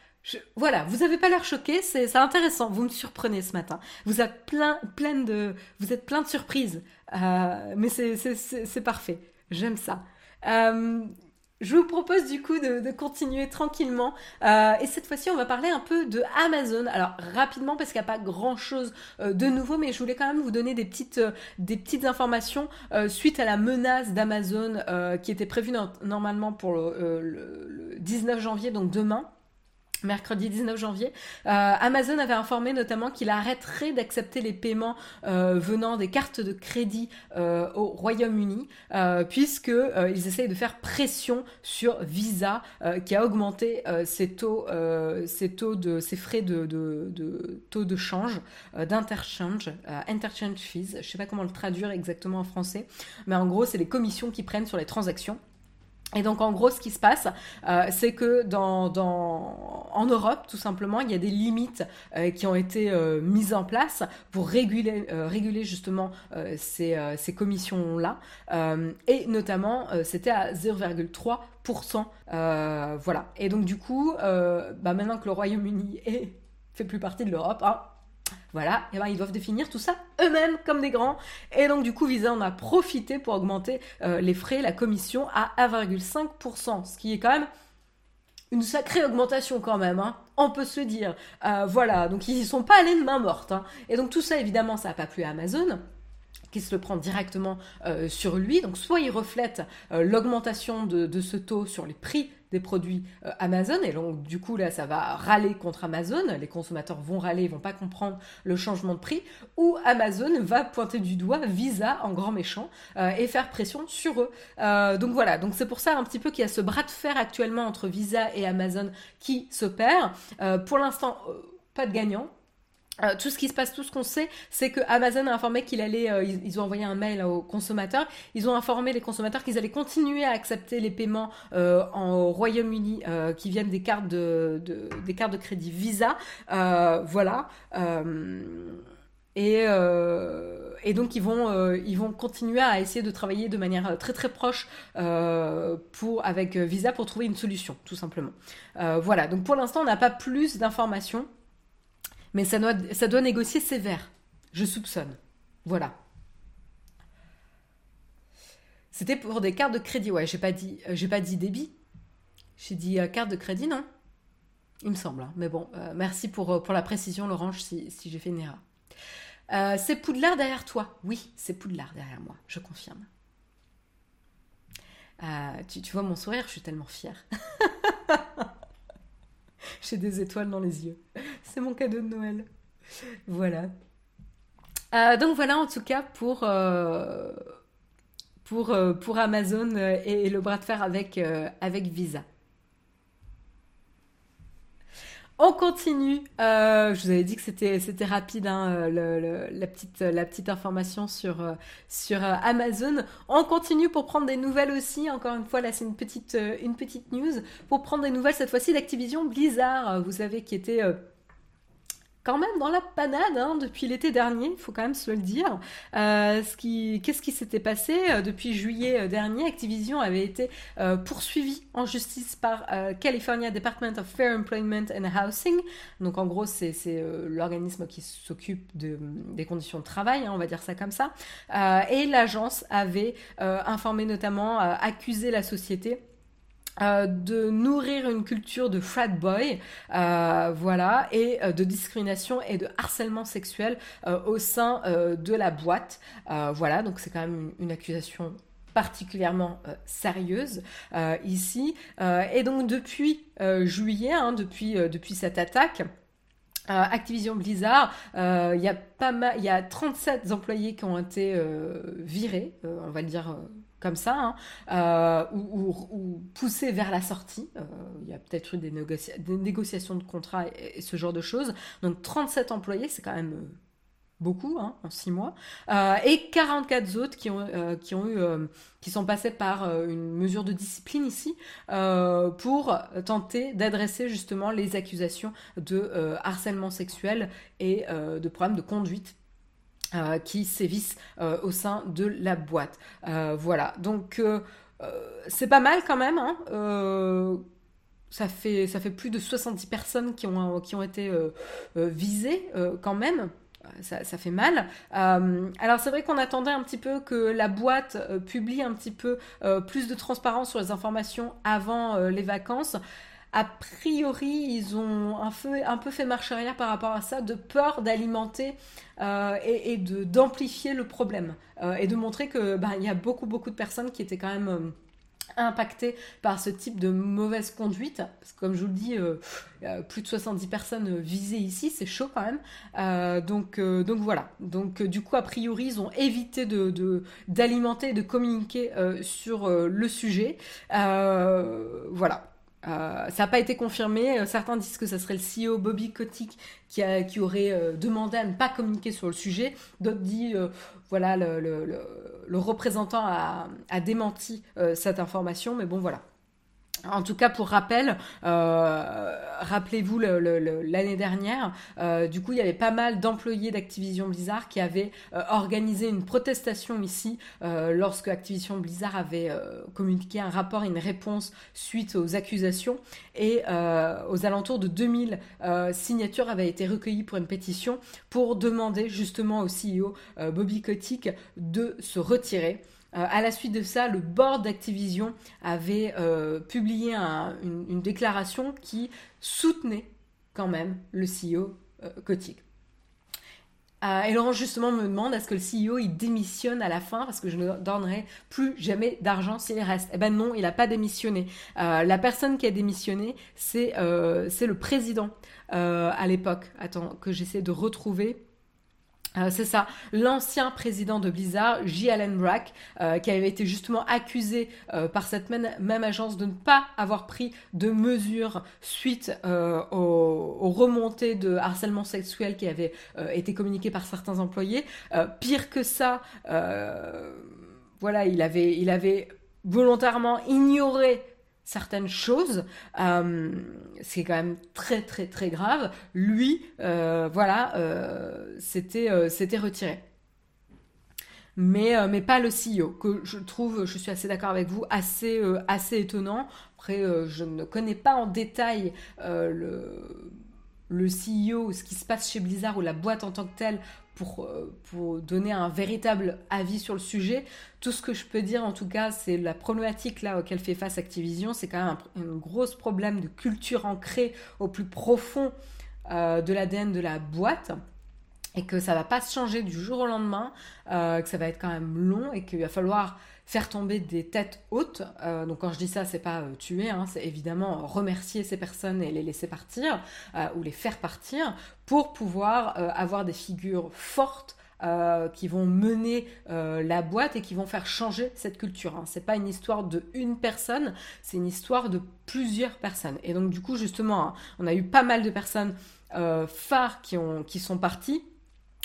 voilà, vous n'avez pas l'air choqué, c'est intéressant. Vous me surprenez ce matin. Vous êtes plein, plein de, vous êtes plein de surprises, euh, mais c'est parfait. J'aime ça. Euh, je vous propose du coup de, continuer tranquillement. Euh, et cette fois-ci, on va parler un peu de Amazon. Alors rapidement parce qu'il n'y a pas grand-chose de nouveau, mais je voulais quand même vous donner des petites, des petites informations suite à la menace d'Amazon qui était prévue normalement pour le 19 janvier, donc demain mercredi 19 janvier, euh, Amazon avait informé notamment qu'il arrêterait d'accepter les paiements euh, venant des cartes de crédit euh, au Royaume-Uni, puisque ils essayent de faire pression sur Visa, qui a augmenté ses taux, de, ses frais de, de, taux de change, d'interchange, interchange fees. Je sais pas comment le traduire exactement en français, mais en gros, c'est les commissions qu'ils prennent sur les transactions. Et donc en gros, ce qui se passe, euh, c'est que dans, dans, en Europe, tout simplement, il y a des limites euh, qui ont été euh, mises en place pour réguler, réguler justement ces, ces commissions-là. et notamment, c'était à 0,3%. voilà. Et donc du coup, bah, maintenant que le Royaume-Uni fait plus partie de l'Europe, hein, voilà, et ben ils doivent définir tout ça eux-mêmes comme des grands. Et donc du coup, Visa en a profité pour augmenter euh, les frais, la commission à 1,5%, ce qui est quand même une sacrée augmentation quand même, hein. on peut se dire. Euh, voilà, donc ils ne sont pas allés de main morte. Hein. Et donc tout ça, évidemment, ça n'a pas plu à Amazon qui se le prend directement euh, sur lui. Donc soit il reflète l'augmentation de, ce taux sur les prix des produits Amazon. Et donc, du coup, là, ça va râler contre Amazon. Les consommateurs vont râler, vont pas comprendre le changement de prix. Ou Amazon va pointer du doigt Visa en grand méchant et faire pression sur eux. donc voilà, donc c'est pour ça un petit peu qu'il y a ce bras de fer actuellement entre Visa et Amazon qui s'opère. pour l'instant, pas de gagnant. Euh, tout ce qui se passe, tout ce qu'on sait, c'est que Amazon a informé qu'il allait, euh, ils, ont envoyé un mail aux consommateurs, ils ont informé les consommateurs qu'ils allaient continuer à accepter les paiements euh, en Royaume-Uni qui viennent des cartes de, des cartes de crédit Visa, voilà. Et, et, donc ils vont, ils vont continuer à essayer de travailler de manière très très proche pour, avec Visa pour trouver une solution, tout simplement. voilà, donc pour l'instant on n'a pas plus d'informations mais ça doit, ça doit négocier sévère. Je soupçonne. Voilà. C'était pour des cartes de crédit. Ouais, j'ai pas dit, euh, j'ai pas dit débit. J'ai dit euh, carte de crédit, non? Il me semble. Hein. Mais bon, euh, merci pour, pour la précision, Laurence, si, si j'ai fait une erreur. c'est Poudlard derrière toi. Oui, c'est Poudlard derrière moi, je confirme. tu, tu vois mon sourire, je suis tellement fière. J'ai des étoiles dans les yeux. C'est mon cadeau de Noël. Voilà. Euh, donc voilà en tout cas pour, euh, euh, Amazon et, le bras de fer avec Visa. On continue. je vous avais dit que c'était c'était rapide hein, la petite la petite information sur sur Amazon. On continue pour prendre des nouvelles aussi. Encore une fois là c'est une petite une petite news pour prendre des nouvelles cette fois-ci d'Activision Blizzard. Vous savez qui était quand même dans la panade hein, depuis l'été dernier, il faut quand même se le dire. Euh, ce qui, qu'est-ce qui s'était passé euh, depuis juillet euh, dernier? Activision avait été euh, poursuivi en justice par euh, California Department of Fair Employment and Housing. Donc en gros, c'est, c'est l'organisme qui s'occupe de, des conditions de travail, hein, on va dire ça comme ça. et l'agence avait informé notamment, accusé la société euh, de nourrir une culture de frat boy, euh, voilà, et euh, de discrimination et de harcèlement sexuel au sein de la boîte, voilà. Donc c'est quand même une, accusation particulièrement sérieuse ici. et donc depuis juillet, hein, depuis cette attaque. Activision Blizzard, il y a pas mal, il y a 37 employés qui ont été virés, on va le dire comme ça, hein, euh, ou, pousser vers la sortie. Euh, il y a peut-être eu des, négociations de contrat et, ce genre de choses. Donc 37 employés, c'est quand même euh, beaucoup hein, en 6 mois. et 44 autres qui, ont, qui, ont eu, qui sont passés par une mesure de discipline ici pour tenter d'adresser justement les accusations de harcèlement sexuel et de problèmes de conduite euh, qui sévissent euh, au sein de la boîte. Euh, voilà, donc c'est pas mal quand même. Hein. ça, fait, plus de 70 personnes qui ont, été visées quand même. Ça, fait mal. alors c'est vrai qu'on attendait un petit peu que la boîte publie un petit peu plus de transparence sur les informations avant les vacances a priori, ils ont un peu, fait marche arrière par rapport à ça, de peur d'alimenter euh, et, d'amplifier le problème. Euh, et de montrer que ben, il y a beaucoup beaucoup de personnes qui étaient quand même euh, impactées par ce type de mauvaise conduite. Parce que comme je vous le dis plus de 70 personnes visées ici c'est chaud quand même. Donc voilà. Donc du coup a priori ils ont évité d'alimenter de, de communiquer sur le sujet. Voilà euh, ça n'a pas été confirmé. Euh, certains disent que ce serait le CEO Bobby Kotick qui, aurait euh, demandé à ne pas communiquer sur le sujet. D'autres disent, voilà, le, représentant a démenti cette information. Mais bon, voilà. En tout cas, pour rappel, euh, rappelez-vous l'année dernière, euh, du coup, il y avait pas mal d'employés d'Activision Blizzard qui avaient euh, organisé une protestation ici lorsque Activision Blizzard avait communiqué un rapport et une réponse suite aux accusations. Et aux alentours de 2000 signatures avaient été recueillies pour une pétition pour demander justement au CEO Bobby Kotick de se retirer. Euh, à la suite de ça, le board d'Activision avait euh, publié une, déclaration qui soutenait quand même le CEO Kotick. Euh, et Laurent justement me demande est-ce que le CEO il démissionne à la fin? Parce que je ne donnerai plus jamais d'argent s'il reste. Eh ben non, il n'a pas démissionné. La personne qui a démissionné, c'est c'est le président à l'époque. Attends, que j'essaie de retrouver. Euh, c'est ça, l'ancien président de Blizzard, J. Allen Brack, euh, qui avait été justement accusé euh, par cette même, agence de ne pas avoir pris de mesures suite aux, aux, remontées de harcèlement sexuel qui avaient été communiquées par certains employés. pire que ça, voilà, il avait, il avait volontairement ignoré certaines choses, euh, c'est quand même très très très grave. Lui, euh, voilà, euh, c'était c'était retiré. Mais, pas le CEO, que je trouve, je suis assez d'accord avec vous, assez, assez étonnant. Après, je ne connais pas en détail le, le CEO, ce qui se passe chez Blizzard ou la boîte en tant que telle pour, euh, pour donner un véritable avis sur le sujet. Tout ce que je peux dire en tout cas, c'est la problématique là auquel fait face Activision, c'est quand même un, gros problème de culture ancrée au plus profond euh, de l'ADN de la boîte et que ça va pas se changer du jour au lendemain, euh, que ça va être quand même long et qu'il va falloir faire tomber des têtes hautes. Euh, donc quand je dis ça, c'est pas euh, tuer, hein, c'est évidemment remercier ces personnes et les laisser partir euh, ou les faire partir pour pouvoir avoir des figures fortes. qui vont mener la boîte et qui vont faire changer cette culture. Hein. C'est pas une histoire de une personne, c'est une histoire de plusieurs personnes. Et donc du coup justement, hein, on a eu pas mal de personnes phares qui, ont, qui sont parties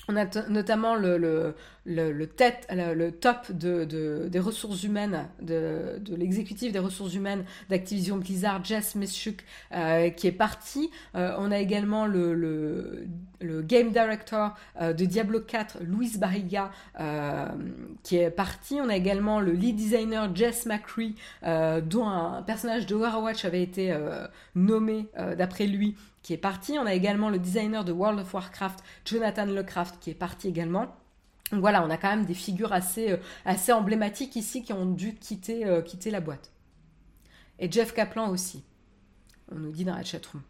on a notamment le, le, le, tête, le, top de, des ressources humaines, de, l'exécutif des ressources humaines d'Activision Blizzard, Jess Mischuk, euh, qui est parti. Euh, on a également le, game director euh, de Diablo 4, Luis Barriga, qui est parti. On a également le lead designer Jess McCree, dont un personnage de Overwatch avait été nommé d'après lui qui est parti. On a également le designer de World of Warcraft, Jonathan Lecraft, qui est parti également. Donc voilà, on a quand même des figures assez, euh, emblématiques ici qui ont dû quitter, euh, quitter la boîte. Et Jeff Kaplan aussi, on nous dit dans la chatroom.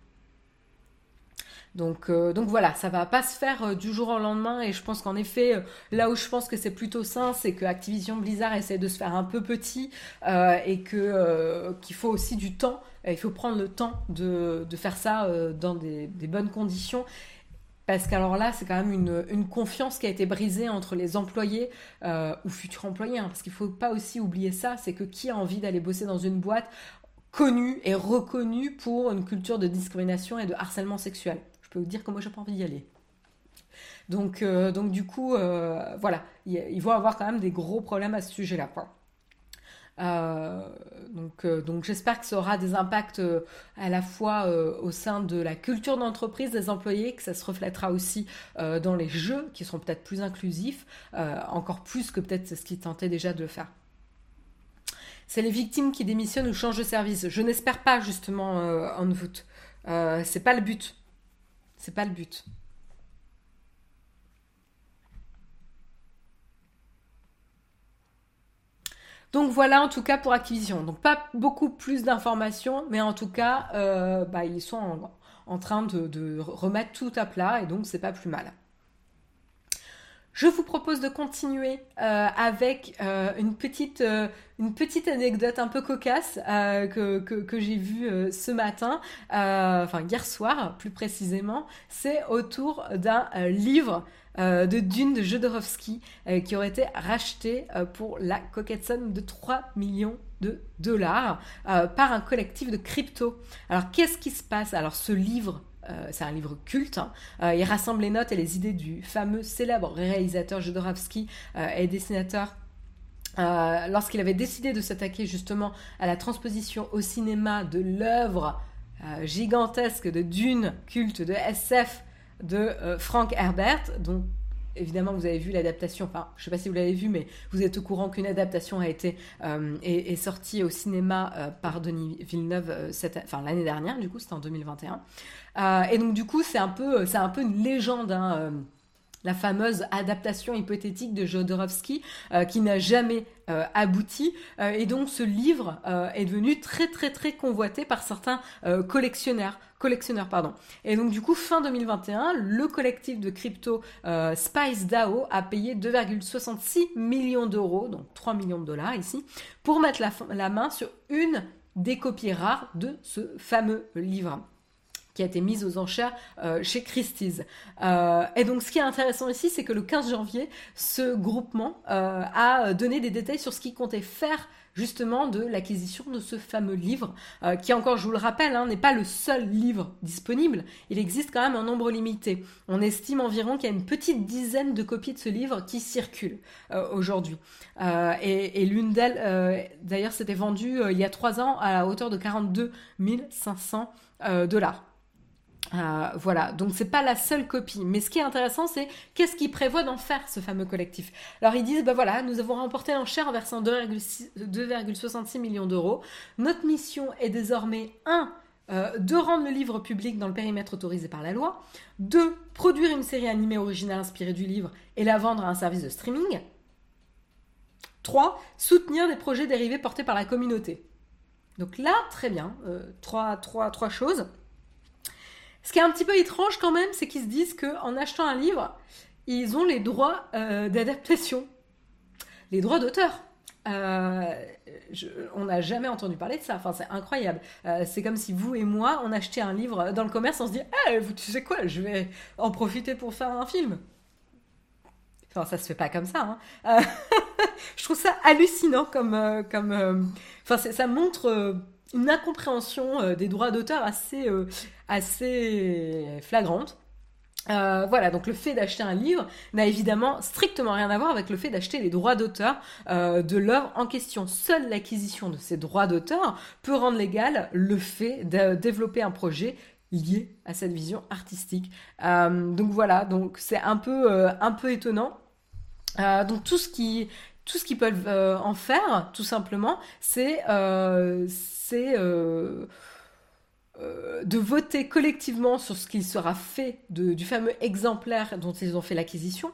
Donc, euh, donc voilà, ça va pas se faire du jour au lendemain et je pense qu'en effet, là où je pense que c'est plutôt sain, c'est que Activision Blizzard essaie de se faire un peu petit et qu'il faut aussi du temps il faut prendre le temps de, faire ça euh, dans des, bonnes conditions. Parce qu'alors là, c'est quand même une, confiance qui a été brisée entre les employés euh, ou futurs employés. Hein. parce qu'il ne faut pas aussi oublier ça, c'est que qui a envie d'aller bosser dans une boîte connue et reconnue pour une culture de discrimination et de harcèlement sexuel? Je peux vous dire que moi, j'ai pas envie d'y aller. Donc, euh, donc du coup, voilà, ils vont avoir quand même des gros problèmes à ce sujet-là. Euh, donc, euh, donc j'espère que ça aura des impacts euh, à la fois au sein de la culture d'entreprise des employés, que ça se reflètera aussi dans les jeux qui seront peut-être plus inclusifs, encore plus que peut-être ce qui tentait déjà de faire. C'est les victimes qui démissionnent ou changent de service. Je n'espère pas justement en voûte. c'est pas le but. C'est pas le but. Donc voilà en tout cas pour Activision. Donc pas beaucoup plus d'informations, mais en tout cas, euh, bah, ils sont en, train de, remettre tout à plat et donc c'est pas plus mal. Je vous propose de continuer euh, avec euh, une, petite, une petite anecdote un peu cocasse que, j'ai vue ce matin, enfin hier soir plus précisément. C'est autour d'un livre euh, de Dune de Jodorowsky euh, qui aurait été racheté euh, pour la coquette somme de 3 millions de dollars par un collectif de crypto. Alors qu'est-ce qui se passe? Alors ce livre c'est un livre culte. Hein. il rassemble les notes et les idées du fameux célèbre réalisateur Jodorowsky et dessinateur lorsqu'il avait décidé de s'attaquer justement à la transposition au cinéma de l'œuvre gigantesque de Dune culte de SF de euh, Frank Herbert. Donc, évidemment, vous avez vu l'adaptation. Enfin, je ne sais pas si vous l'avez vu, mais vous êtes au courant qu'une adaptation a été euh, est, sortie au cinéma euh, par Denis Villeneuve enfin, l'année dernière. Du coup, c'était en 2021. et donc, du coup, c'est un peu, un peu une légende. Hein, la fameuse adaptation hypothétique de Jodorowsky euh, qui n'a jamais euh, abouti. Euh, et donc ce livre est devenu très très très convoité par certains collectionneurs. Collectionneurs. Et donc du coup, fin 2021, le collectif de crypto Spice DAO a payé 2,66 millions d'euros, donc 3 millions de dollars ici, pour mettre la main sur une des copies rares de ce fameux livre qui a été mise aux enchères euh, chez Christie's. Euh, et donc, ce qui est intéressant ici, c'est que le 15 janvier, ce groupement euh, a donné des détails sur ce qu'il comptait faire justement de l'acquisition de ce fameux livre, qui encore, je vous le rappelle, hein, n'est pas le seul livre disponible. Il existe quand même un nombre limité. On estime environ qu'il y a une petite dizaine de copies de ce livre qui circulent aujourd'hui. et, l'une d'elles, d'ailleurs, s'était vendue il y a trois ans à la hauteur de 42 500 dollars. Euh, voilà, donc c'est pas la seule copie. Mais ce qui est intéressant, c'est qu'est-ce qu'ils prévoient d'en faire ce fameux collectif? Alors ils disent, bah voilà, nous avons remporté l'enchère en versant 2,66 millions d'euros. Notre mission est désormais 1. Euh, de rendre le livre public dans le périmètre autorisé par la loi. 2. Produire une série animée originale inspirée du livre et la vendre à un service de streaming. 3. Soutenir des projets dérivés portés par la communauté. Donc là, très bien, euh, trois, trois, trois choses. Ce qui est un petit peu étrange quand même, c'est qu'ils se disent qu'en achetant un livre, ils ont les droits euh, d'adaptation, les droits d'auteur. Euh, on n'a jamais entendu parler de ça. Enfin, c'est incroyable. Euh, c'est comme si vous et moi, on achetait un livre dans le commerce, on se dit, ah, tu sais quoi, je vais en profiter pour faire un film. Enfin, ça se fait pas comme ça. Hein. je trouve ça hallucinant comme, comme. Enfin, ça montre une incompréhension euh, des droits d'auteur assez, euh, assez flagrante. Euh, voilà, donc le fait d'acheter un livre n'a évidemment strictement rien à voir avec le fait d'acheter les droits d'auteur de l'œuvre en question. Seule l'acquisition de ces droits d'auteur peut rendre légal le fait de développer un projet lié à cette vision artistique. donc voilà, donc c'est un peu, un peu étonnant. donc tout ce qui tout ce qu'ils peuvent euh, en faire, tout simplement, c'est euh, euh, de voter collectivement sur ce qu'il sera fait du fameux exemplaire dont ils ont fait l'acquisition,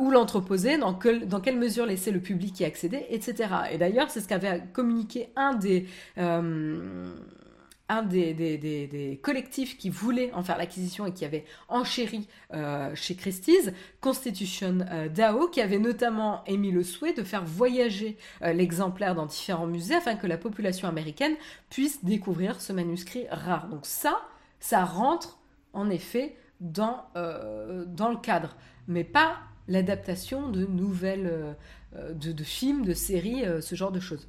ou l'entreposer, dans, quelle mesure laisser le public y accéder, etc. Et d'ailleurs, c'est ce qu'avait communiqué un des un des, collectifs qui voulait en faire l'acquisition et qui avait enchéri euh, chez Christie's, Constitution euh, DAO, qui avait notamment émis le souhait de faire voyager euh, l'exemplaire dans différents musées afin que la population américaine puisse découvrir ce manuscrit rare. Donc ça, ça rentre en effet dans, le cadre, mais pas l'adaptation de nouvelles, de, films, de séries, ce genre de choses.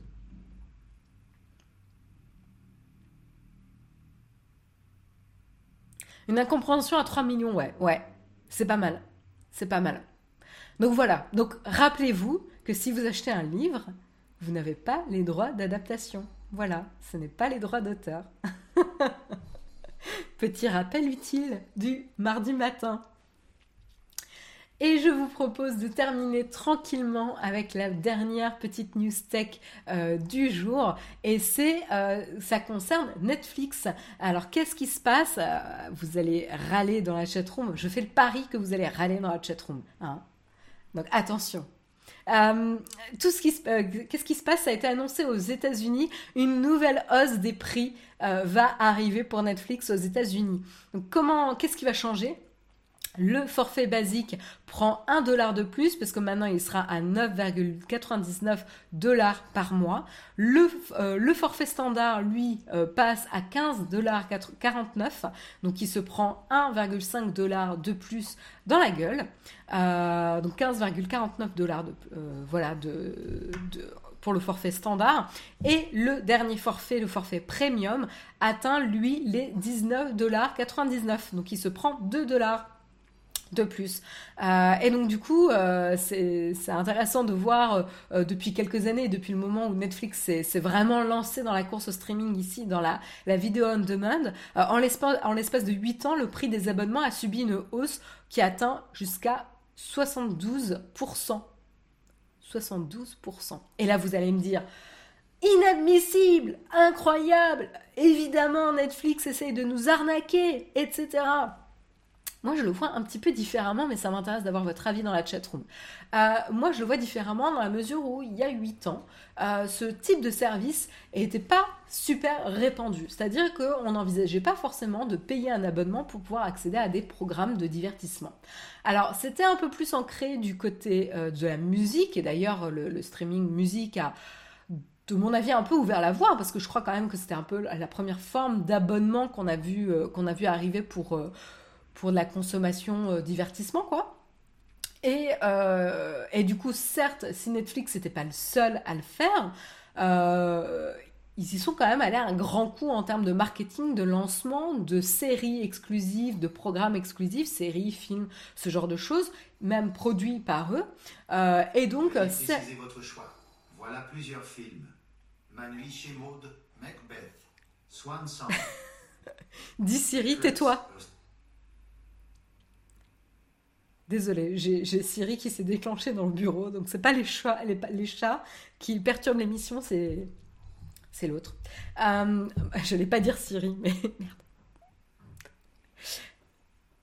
Une incompréhension à 3 millions, ouais, ouais, c'est pas mal. C'est pas mal. Donc voilà, donc rappelez-vous que si vous achetez un livre, vous n'avez pas les droits d'adaptation. Voilà, ce n'est pas les droits d'auteur. Petit rappel utile du mardi matin. Et je vous propose de terminer tranquillement avec la dernière petite news tech euh, du jour. Et c'est, euh, ça concerne Netflix. Alors qu'est-ce qui se passe? Euh, Vous allez râler dans la chatroom. Je fais le pari que vous allez râler dans la chatroom. Hein Donc attention. tout ce qui qu'est-ce qui se passe? Ça a été annoncé aux États-Unis. Une nouvelle hausse des prix va arriver pour Netflix aux États-Unis. Donc comment Qu'est-ce qui va changer? Le forfait basique prend 1 dollar de plus parce que maintenant il sera à 9,99 dollars par mois. Le, euh, forfait standard, lui, euh, passe à 15 dollars 49, donc il se prend 1,5 dollars de plus dans la gueule. Euh, donc 15,49 dollars de, voilà, de, pour le forfait standard. Et le dernier forfait, le forfait premium, atteint lui les 19 dollars 99. Donc il se prend 2 dollars de plus. Euh, et donc du coup, euh, c'est intéressant de voir euh, depuis quelques années, depuis le moment où Netflix s'est vraiment lancé dans la course au streaming ici, dans la, la vidéo on demand, en l'espace de 8 ans, le prix des abonnements a subi une hausse qui atteint jusqu'à 72%. 72%. Et là, vous allez me dire, inadmissible, incroyable, évidemment, Netflix essaye de nous arnaquer, etc. Moi, je le vois un petit peu différemment, mais ça m'intéresse d'avoir votre avis dans la chatroom. Euh, moi, je le vois différemment dans la mesure où, il y a 8 ans, euh, ce type de service n'était pas super répandu. C'est-à-dire qu'on n'envisageait pas forcément de payer un abonnement pour pouvoir accéder à des programmes de divertissement. Alors, c'était un peu plus ancré du côté euh, de la musique, et d'ailleurs, le, streaming musique a de mon avis, un peu ouvert la voie, parce que je crois quand même que c'était un peu la première forme d'abonnement qu'on a, vu, qu'on a vu arriver pour, pour de la consommation euh, divertissement, quoi. Et, euh, et, du coup, certes, si Netflix n'était pas le seul à le faire, euh, ils y sont quand même allés à un grand coup en termes de marketing, de lancement, de séries exclusives, de programmes exclusifs, séries, films, ce genre de choses, même produits par eux. et donc, c'est... votre choix. Voilà plusieurs films. Manui chez Maud, Macbeth, Swan Song. Dis Siri, tais-toi. Désolée, j'ai Siri qui s'est déclenché dans le bureau, donc c'est pas les chats, qui perturbent l'émission, c'est c'est l'autre. Euh, je n'allais pas dire Siri, mais merde.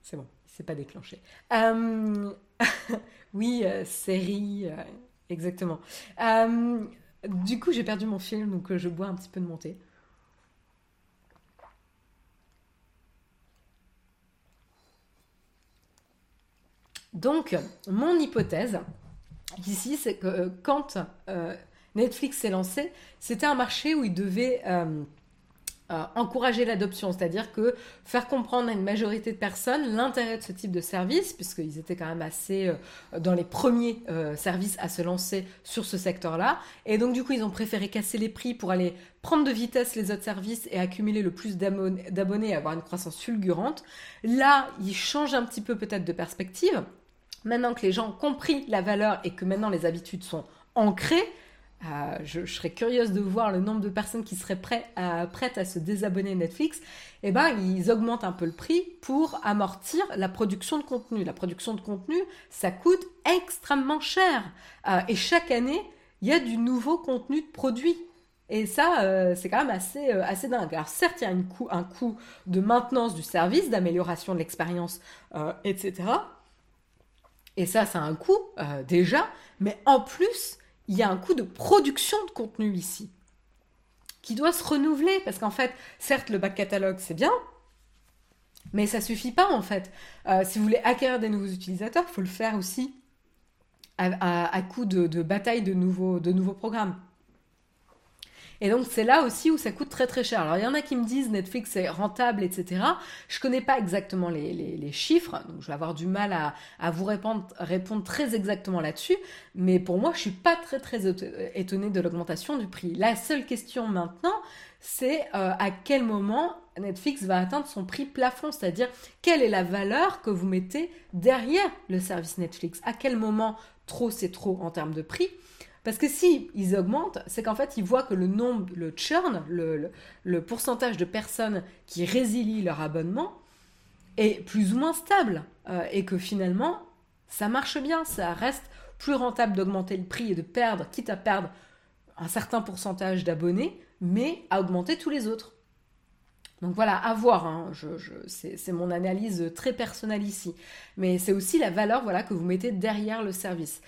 C'est bon, il s'est pas déclenché. Euh, oui, euh, série, exactement. du coup, j'ai perdu mon film, donc je bois un petit peu de montée. Donc, mon hypothèse ici, c'est que euh, quand euh, Netflix s'est lancé, c'était un marché où il devait euh, encourager l'adoption, c'est-à-dire que faire comprendre à une majorité de personnes l'intérêt de ce type de service, puisqu'ils étaient quand même assez dans les premiers services à se lancer sur ce secteur-là. Et donc, du coup, ils ont préféré casser les prix pour aller prendre de vitesse les autres services et accumuler le plus d'abonnés et avoir une croissance fulgurante. Là, ils changent un petit peu peut-être de perspective. Maintenant que les gens ont compris la valeur et que maintenant les habitudes sont ancrées, euh, je, serais curieuse de voir le nombre de personnes qui seraient prêtes à se désabonner Netflix. Eh ben, ils augmentent un peu le prix pour amortir la production de contenu. La production de contenu, ça coûte extrêmement cher. Euh, et chaque année, il y a du nouveau contenu de produit. Et ça, euh, c'est quand même assez dingue. Alors certes, il y a un coût de maintenance du service, d'amélioration de l'expérience, etc. Et ça, ça a un coût euh, déjà, mais en plus, il y a un coût de production de contenu ici, qui doit se renouveler, parce qu'en fait, certes, le back catalogue, c'est bien, mais ça suffit pas en fait. Euh, si vous voulez acquérir des nouveaux utilisateurs, il faut le faire aussi à, coup de, de, bataille de nouveaux, de nouveaux programmes. Et donc c'est là aussi où ça coûte très très cher. Alors il y en a qui me disent Netflix est rentable, etc. Je connais pas exactement les, chiffres, donc je vais avoir du mal à, vous répondre, très exactement là-dessus. Mais pour moi, je suis pas très très étonnée de l'augmentation du prix. La seule question maintenant, c'est euh, à quel moment Netflix va atteindre son prix plafond, c'est-à-dire quelle est la valeur que vous mettez derrière le service Netflix? À quel moment trop c'est trop en termes de prix? Parce que si ils augmentent, c'est qu'en fait, ils voient que le nombre, le churn, le, pourcentage de personnes qui résilient leur abonnement est plus ou moins stable. Euh, et que finalement, ça marche bien, ça reste plus rentable d'augmenter le prix et de perdre, quitte à perdre un certain pourcentage d'abonnés, mais à augmenter tous les autres. Donc voilà, à voir, hein. c'est mon analyse très personnelle ici. Mais c'est aussi la valeur voilà, que vous mettez derrière le service.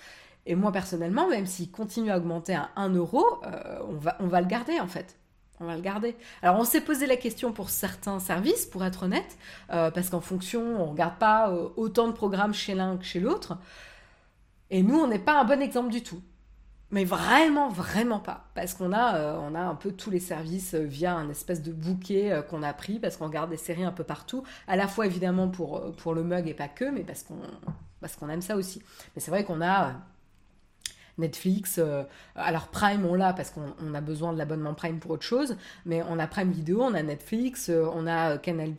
Et moi personnellement, même s'il continue à augmenter à 1 euro, euh, on, va, on va le garder en fait. On va le garder. Alors on s'est posé la question pour certains services, pour être honnête, euh, parce qu'en fonction, on ne regarde pas euh, autant de programmes chez l'un que chez l'autre. Et nous, on n'est pas un bon exemple du tout. Mais vraiment, vraiment pas. Parce qu'on a, on a un peu tous les services via un espèce de bouquet qu'on a pris, parce qu'on regarde des séries un peu partout. À la fois évidemment pour, pour le mug et pas que, mais parce qu'on parce qu'on aime ça aussi. Mais c'est vrai qu'on a Netflix. Euh, alors Prime, on l'a parce qu'on a besoin de l'abonnement Prime pour autre chose, mais on a Prime Vidéo, on a Netflix, euh, on a euh, Canal+,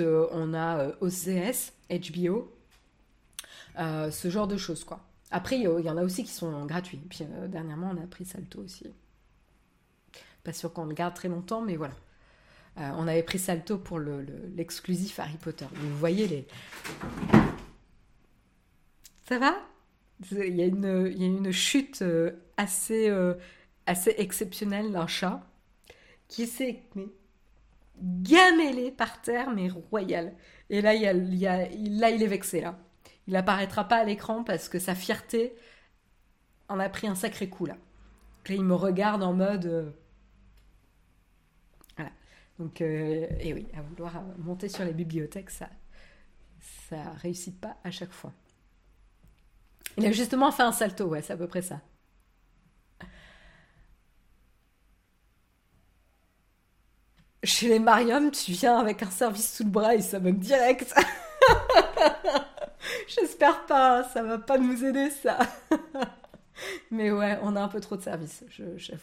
on a OCS, HBO, ce genre de choses quoi. Après, il y en a aussi qui sont gratuits. Puis dernièrement, on a pris Salto aussi. Pas sûr qu'on le garde très longtemps, mais voilà. on avait pris Salto pour l'exclusif Harry Potter. Vous voyez les. Ça va? Il y, a une, il y a une chute euh, assez, euh, assez exceptionnelle d'un chat qui s'est gamellé par terre, mais royal. Et là, il, est vexé, là. Il apparaîtra pas à l'écran parce que sa fierté en a pris un sacré coup, là. il me regarde en mode... Euh, voilà. Donc, et oui, à vouloir monter sur les bibliothèques, ça ça réussit pas à chaque fois. Il a justement fait un salto, ouais, c'est à peu près ça. Chez les Mariam, tu viens avec un service sous le bras et ça va direct. J'espère pas, ça va pas nous aider ça. Mais ouais, on a un peu trop de services, j'avoue.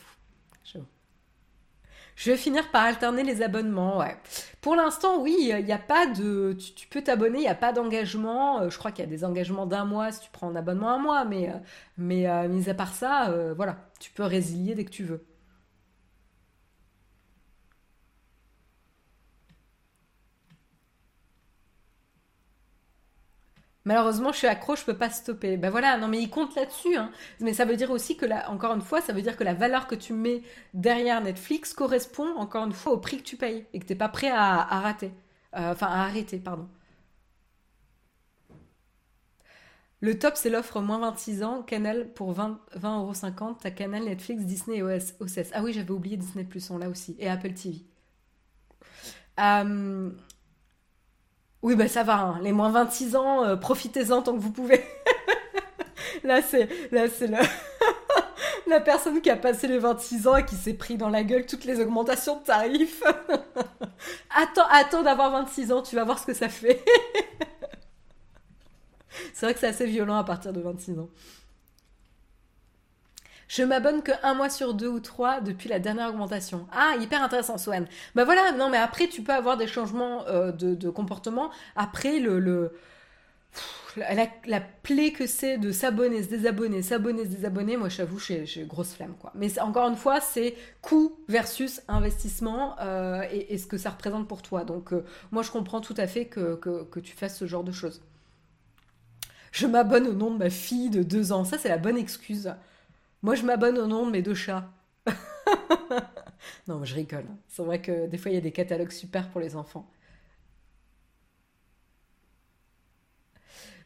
Je vais finir par alterner les abonnements. Pour l'instant, oui, il n'y a pas de... Tu, peux t'abonner, il n'y a pas d'engagement. Euh, je crois qu'il y a des engagements d'un mois si tu prends un abonnement un mois, mais, euh, mais euh, mis à part ça, voilà, tu peux résilier dès que tu veux. Malheureusement, je suis accro, je peux pas stopper. Ben voilà, non mais il compte là-dessus. Hein. Mais ça veut dire aussi que, là, encore une fois, ça veut dire que la valeur que tu mets derrière Netflix correspond, encore une fois, au prix que tu payes et que tu n'es pas prêt à, rater. Euh, à arrêter, pardon. Le top, c'est l'offre moins 26 ans, Canal pour 20, 20,50€. T'as Canal, Netflix, Disney et OS, OCS. Ah oui, j'avais oublié Disney on l'a aussi. Et Apple TV. Euh, oui, bah ça va, hein. les moins 26 ans, euh, profitez-en tant que vous pouvez. là, c'est là c'est la personne qui a passé les 26 ans et qui s'est pris dans la gueule toutes les augmentations de tarifs. attends, attends d'avoir 26 ans, tu vas voir ce que ça fait. c'est vrai que c'est assez violent à partir de 26 ans. Je m'abonne que un mois sur deux ou trois depuis la dernière augmentation. Ah, hyper intéressant, Swan. Bah voilà, non, mais après, tu peux avoir des changements euh, de, comportement. Après, le. La, plaie que c'est de s'abonner, se désabonner, s'abonner, se désabonner, moi j'avoue, j'ai grosse flemme quoi. Mais encore une fois, c'est coût versus investissement euh, et, ce que ça représente pour toi. Donc euh, moi je comprends tout à fait que tu fasses ce genre de choses. Je m'abonne au nom de ma fille de deux ans. Ça, c'est la bonne excuse. Moi, je m'abonne au nom de mes deux chats. non, je rigole. C'est vrai que des fois, il y a des catalogues super pour les enfants.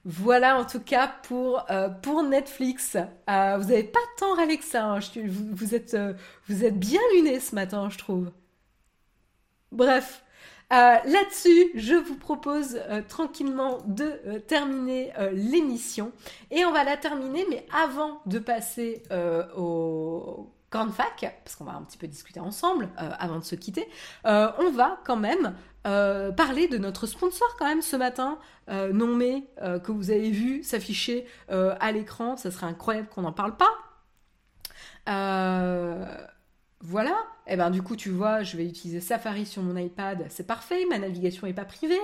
Voilà en tout cas pour, euh, pour Netflix. Euh, vous n'avez pas tant râlé que ça. Vous, êtes, vous êtes bien luné ce matin, je trouve. Bref, euh, là-dessus, je vous propose euh, tranquillement de euh, terminer l'émission. Et on va la terminer, mais avant de passer au grande fac, parce qu'on va un petit peu discuter ensemble avant de se quitter, on va quand même parler de notre sponsor quand même ce matin, nommé, que vous avez vu s'afficher à l'écran. Ça serait incroyable qu'on n'en parle pas. Voilà, eh ben du coup tu vois, je vais utiliser Safari sur mon iPad, c'est parfait, ma navigation n'est pas privée.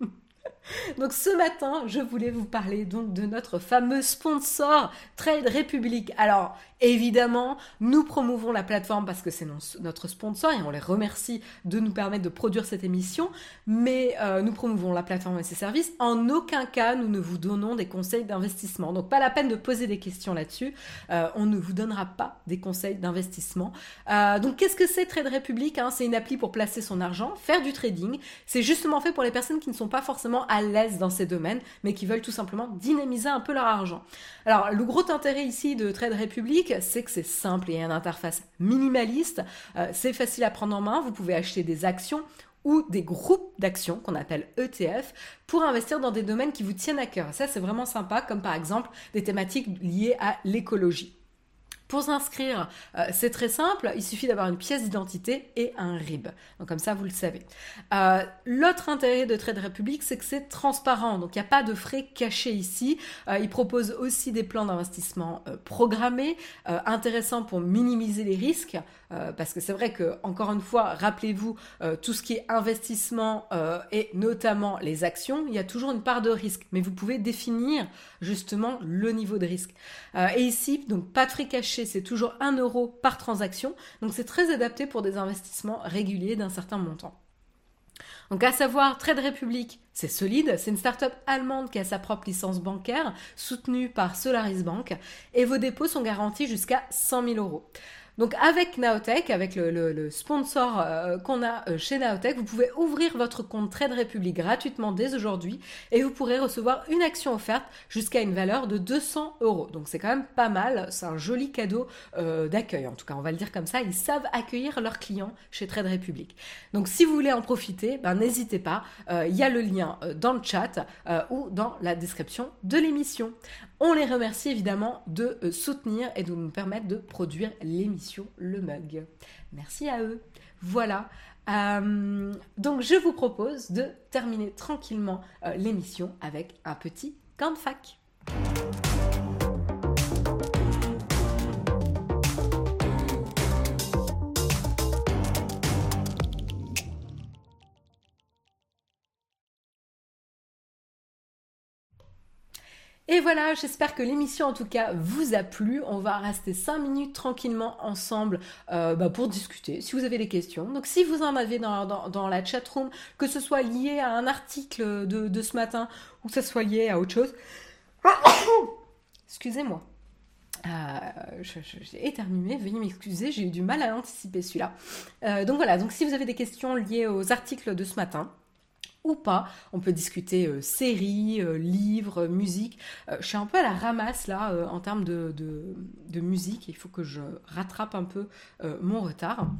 Donc ce matin, je voulais vous parler donc de notre fameux sponsor Trade Republic. Alors évidemment, nous promouvons la plateforme parce que c'est notre sponsor et on les remercie de nous permettre de produire cette émission, mais euh, nous promouvons la plateforme et ses services. En aucun cas, nous ne vous donnons des conseils d'investissement. Donc pas la peine de poser des questions là-dessus. Euh, on ne vous donnera pas des conseils d'investissement. Euh, donc qu'est-ce que c'est Trade Republic hein? C'est une appli pour placer son argent, faire du trading. C'est justement fait pour les personnes qui ne sont pas forcément l'aise dans ces domaines, mais qui veulent tout simplement dynamiser un peu leur argent. Alors, le gros intérêt ici de Trade Republic, c'est que c'est simple et une interface minimaliste, euh, c'est facile à prendre en main, vous pouvez acheter des actions ou des groupes d'actions qu'on appelle ETF pour investir dans des domaines qui vous tiennent à cœur. Ça, c'est vraiment sympa, comme par exemple des thématiques liées à l'écologie. Pour s'inscrire, euh, c'est très simple, il suffit d'avoir une pièce d'identité et un RIB. Donc comme ça, vous le savez. Euh, l'autre intérêt de Trade Republic, c'est que c'est transparent, donc il n'y a pas de frais cachés ici. Euh, il propose aussi des plans d'investissement programmés, intéressants pour minimiser les risques, parce que c'est vrai que, encore une fois, rappelez-vous, tout ce qui est investissement et notamment les actions, il y a toujours une part de risque, mais vous pouvez définir justement le niveau de risque. et ici, donc pas de frais cachés, c'est toujours 1 euro par transaction. Donc c'est très adapté pour des investissements réguliers d'un certain montant. Donc à savoir, Trade Republic, c'est solide, c'est une start-up allemande qui a sa propre licence bancaire, soutenue par Solaris Bank, et vos dépôts sont garantis jusqu'à 100 000 euros. Donc avec Naotech, avec le, sponsor euh, qu'on a euh, chez Naotech, vous pouvez ouvrir votre compte Trade Republic gratuitement dès aujourd'hui et vous pourrez recevoir une action offerte jusqu'à une valeur de 200 euros. Donc c'est quand même pas mal, c'est un joli cadeau euh, d'accueil en tout cas, on va le dire comme ça. Ils savent accueillir leurs clients chez Trade Republic. Donc si vous voulez en profiter, ben, n'hésitez pas, il y a le lien dans le chat ou dans la description de l'émission. On les remercie évidemment de euh, soutenir et de nous permettre de produire l'émission Le Mug. Merci à eux. Voilà. Euh, donc je vous propose de terminer tranquillement euh, l'émission avec un petit camp de fac. Et voilà, j'espère que l'émission en tout cas vous a plu. On va rester 5 minutes tranquillement ensemble euh, bah, pour discuter si vous avez des questions. Donc si vous en avez dans, la chat room, que ce soit lié à un article de, ce matin ou que ce soit lié à autre chose, excusez-moi. Euh, j'ai éternué, veuillez m'excuser, j'ai eu du mal à anticiper celui-là. Euh, donc voilà, donc si vous avez des questions liées aux articles de ce matin, pas. On peut discuter euh, séries, euh, livres, musique. Euh, je suis un peu à la ramasse là en termes de, de, musique. Il faut que je rattrape un peu mon retard.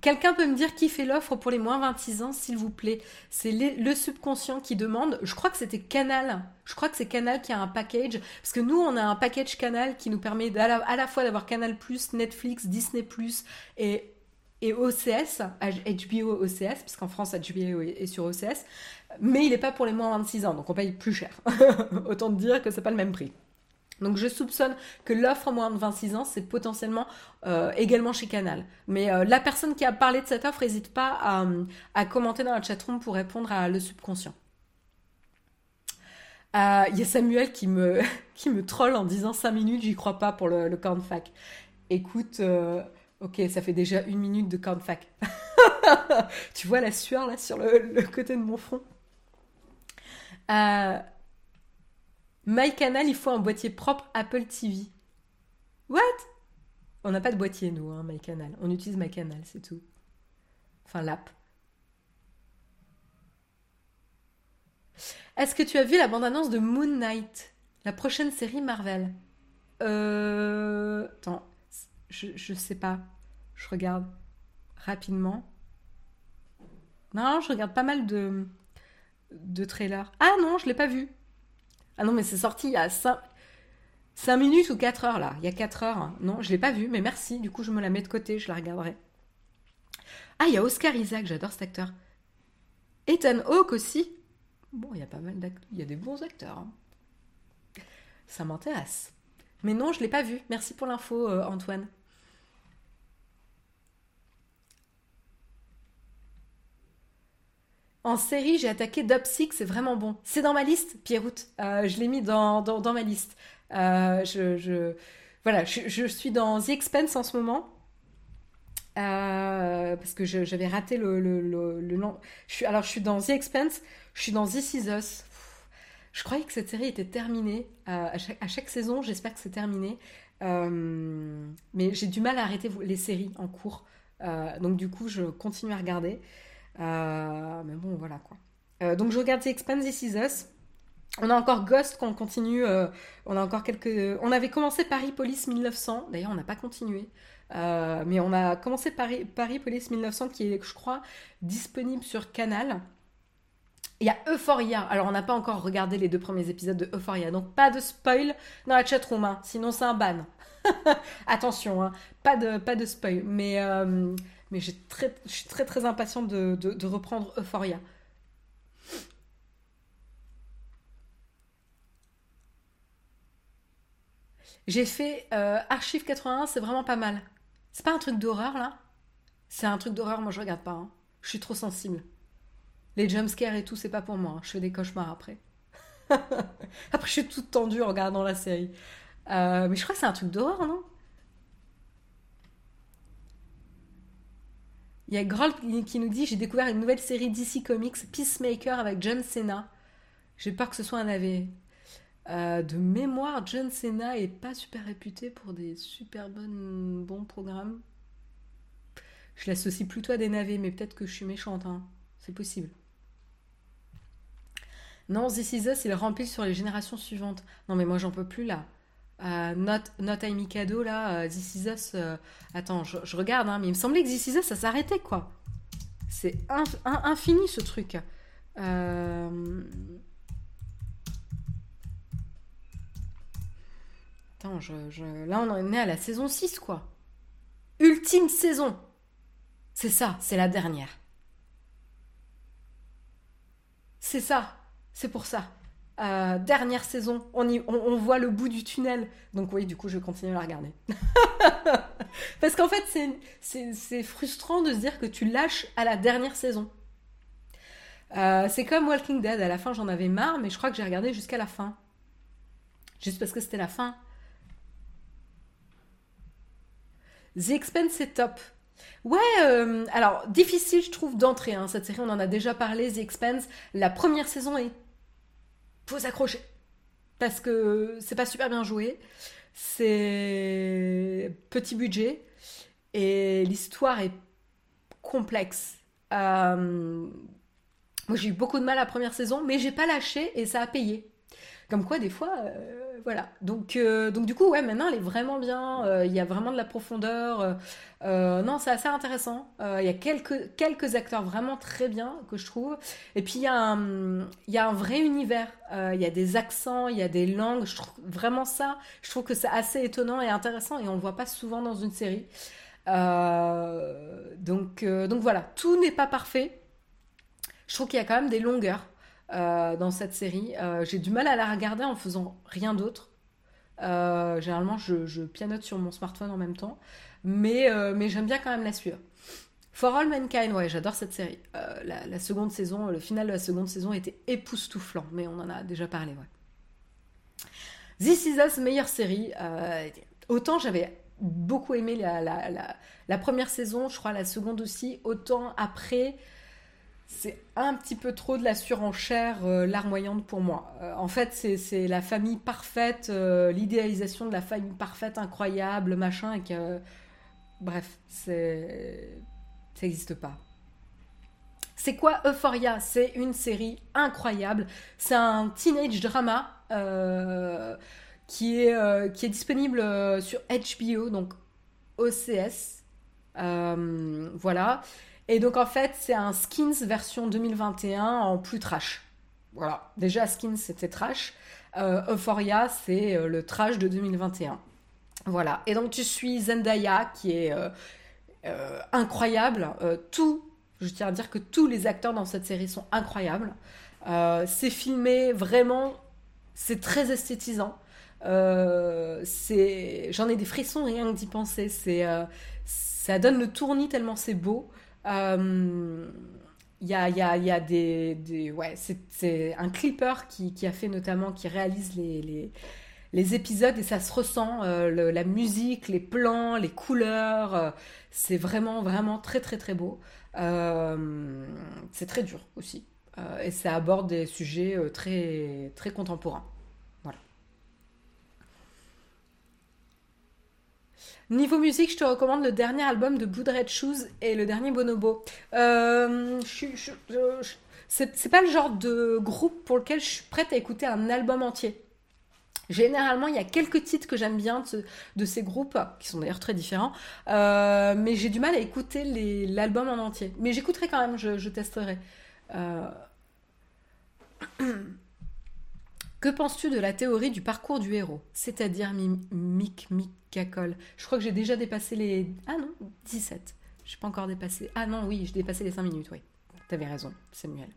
Quelqu'un peut me dire qui fait l'offre pour les moins 26 ans, s'il vous plaît C'est le subconscient qui demande. Je crois que c'était Canal. Je crois que c'est Canal qui a un package. Parce que nous, on a un package Canal qui nous permet à la, à la fois d'avoir Canal, Netflix, Disney, et et OCS, HBO OCS, puisqu'en France HBO est sur OCS, mais il n'est pas pour les moins 26 ans, donc on paye plus cher. Autant dire que c'est pas le même prix. Donc je soupçonne que l'offre moins de 26 ans, c'est potentiellement euh, également chez Canal. Mais euh, la personne qui a parlé de cette offre, n'hésite pas à, commenter dans la chatroom pour répondre à le subconscient. Euh, il y a Samuel qui me, qui me troll en disant 5 minutes, j'y crois pas pour le, le camp de fac. Écoute, Ok, ça fait déjà une minute de fac. tu vois la sueur là sur le, côté de mon front? Euh, MyCanal, il faut un boîtier propre Apple TV. What? On n'a pas de boîtier, nous, hein, MyCanal. On utilise MyCanal, c'est tout. Enfin, l'app. Est-ce que tu as vu la bande-annonce de Moon Knight La prochaine série Marvel? Euh... Attends, je, je sais pas. Je regarde rapidement. Non, je regarde pas mal de, de trailers. Ah non, je l'ai pas vu. Ah non, mais c'est sorti il y a 5, 5 minutes ou 4 heures là. Il y a 4 heures. Non, je l'ai pas vu, mais merci. Du coup, je me la mets de côté, je la regarderai. Ah, il y a Oscar Isaac, j'adore cet acteur. Ethan Hawke aussi. Bon, il y a pas mal d'acteurs. Il y a des bons acteurs. Hein. Ça m'intéresse. Mais non, je l'ai pas vu. Merci pour l'info, euh, Antoine. En série, j'ai attaqué Dopsic, c'est vraiment bon. C'est dans ma liste, Pierroute. Euh, je l'ai mis dans, dans, ma liste. Euh, je, voilà, je, suis dans The Expense en ce moment. Euh, parce que j'avais raté le, le, nom. Je suis, alors, je suis dans The Expense, je suis dans This Is Us. Je croyais que cette série était terminée. À chaque, à, chaque, saison, j'espère que c'est terminé. mais j'ai du mal à arrêter les séries en cours. donc, du coup, je continue à regarder. Euh, mais bon, voilà quoi. Euh, donc je regarde The Expanse, This Is Us. On a encore Ghost qu'on continue. Euh, on a encore quelques. On avait commencé Paris Police 1900. D'ailleurs, on n'a pas continué. mais on a commencé Paris, Paris Police 1900 qui est, je crois, disponible sur Canal. Il y a Euphoria. Alors, on n'a pas encore regardé les deux premiers épisodes de Euphoria. Donc, pas de spoil dans la chatroom. Hein. Sinon, c'est un ban. Attention, hein. pas, de, pas de spoil. Mais, très, je suis très très impatiente de, reprendre Euphoria. J'ai fait euh, Archive 81, c'est vraiment pas mal. C'est pas un truc d'horreur là? C'est un truc d'horreur, moi je regarde pas. Hein. Je suis trop sensible. Les jumpscares et tout, c'est pas pour moi. Hein. Je fais des cauchemars après. après, je suis toute tendue en regardant la série. Euh, mais je crois que c'est un truc d'horreur, non? Il y a Groll qui nous dit J'ai découvert une nouvelle série DC Comics, Peacemaker, avec John Cena. J'ai peur que ce soit un AV. Euh, de mémoire, John Cena est pas super réputé pour des super bonnes, bons programmes. Je l'associe plutôt à des navets, mais peut-être que je suis méchante. Hein. C'est possible. Non, This Is Us, il remplit sur les générations suivantes. Non, mais moi, j'en peux plus là. Euh, not, not I Mikado, là, euh, This Is Us. Euh, attends, je, regarde, hein, mais il me semblait que This Is Us, ça s'arrêtait, quoi. C'est infini, ce truc. Euh... Attends, là, on est à la saison 6, quoi. Ultime saison. C'est ça, c'est la dernière. C'est ça, c'est pour ça. Euh, dernière saison, on, voit le bout du tunnel. Donc oui, du coup, je vais continuer à la regarder. Parce qu'en fait, c'est frustrant de se dire que tu lâches à la dernière saison. Euh, c'est comme Walking Dead, à la fin j'en avais marre, mais je crois que j'ai regardé jusqu'à la fin. Juste parce que c'était la fin. The Expense est top. Ouais, euh, alors difficile je trouve d'entrer. Hein, cette série, on en a déjà parlé. The Expense, la première saison est faut s'accrocher parce que c'est pas super bien joué. C'est petit budget et l'histoire est complexe. Euh, moi, j'ai eu beaucoup de mal la première saison, mais j'ai pas lâché et ça a payé. Comme quoi, des fois, euh, voilà. Donc, euh, donc, du coup, ouais, maintenant, elle est vraiment bien. Il y a vraiment de la profondeur. non, c'est assez intéressant. Il y a quelques, quelques acteurs vraiment très bien que je trouve. Et puis, il y, a un, vrai univers. Il y a des accents, il y a des langues. Je trouve vraiment ça. Je trouve que c'est assez étonnant et intéressant et on le voit pas souvent dans une série. donc, donc voilà, tout n'est pas parfait. Je trouve qu'il y a quand même des longueurs euh, dans cette série. Euh, j'ai du mal à la regarder en faisant rien d'autre. Euh, généralement, je, pianote sur mon smartphone en même temps. Mais, mais j'aime bien quand même la suivre. For All Mankind, ouais, j'adore cette série. La, seconde saison, le final de la seconde saison était époustouflant, mais on en a déjà parlé, ouais. This Is Us, meilleure série. autant j'avais beaucoup aimé la, première saison, je crois la seconde aussi, autant après, c'est un petit peu trop de la surenchère euh, larmoyante pour moi. Euh, en fait, c'est la famille parfaite, euh, l'idéalisation de la famille parfaite, incroyable, machin, et. Bref, c'est. Ça n'existe pas. C'est quoi Euphoria? C'est une série incroyable. C'est un teenage drama qui, est, qui est disponible sur HBO, donc OCS. voilà. Et donc en fait, c'est un Skins version 2021 en plus trash. Voilà, déjà Skins c'était trash. Euh, Euphoria, c'est euh, le trash de 2021. Voilà, et donc tu suis Zendaya qui est euh, incroyable. tout, je tiens à dire que tous les acteurs dans cette série sont incroyables. c'est filmé vraiment, c'est très esthétisant. c'est, j'en ai des frissons rien que d'y penser. C'est, ça donne le tournis tellement c'est beau. Il euh, y a, y, a, y a, des, ouais, c'est un clipper qui, qui, a fait notamment, qui réalise les, les, épisodes et ça se ressent, euh, la musique, les plans, les couleurs, euh, c'est vraiment, vraiment très, très, très beau. c'est très dur aussi. et ça aborde des sujets très, très contemporains. Niveau musique, je te recommande le dernier album de Blue Red Shoes et le dernier Bonobo. Euh, c'est pas le genre de groupe pour lequel je suis prête à écouter un album entier. Généralement, il y a quelques titres que j'aime bien de, ces groupes, qui sont d'ailleurs très différents, euh, mais j'ai du mal à écouter l'album en entier. Mais j'écouterai quand même, je, testerai. Euh, que penses-tu de la théorie du parcours du héros? C'est-à-dire Mick Mick je crois que j'ai déjà dépassé les. Ah non, 17. Je n'ai pas encore dépassé. Ah non, oui, j'ai dépassé les 5 minutes, oui. T'avais raison, Samuel.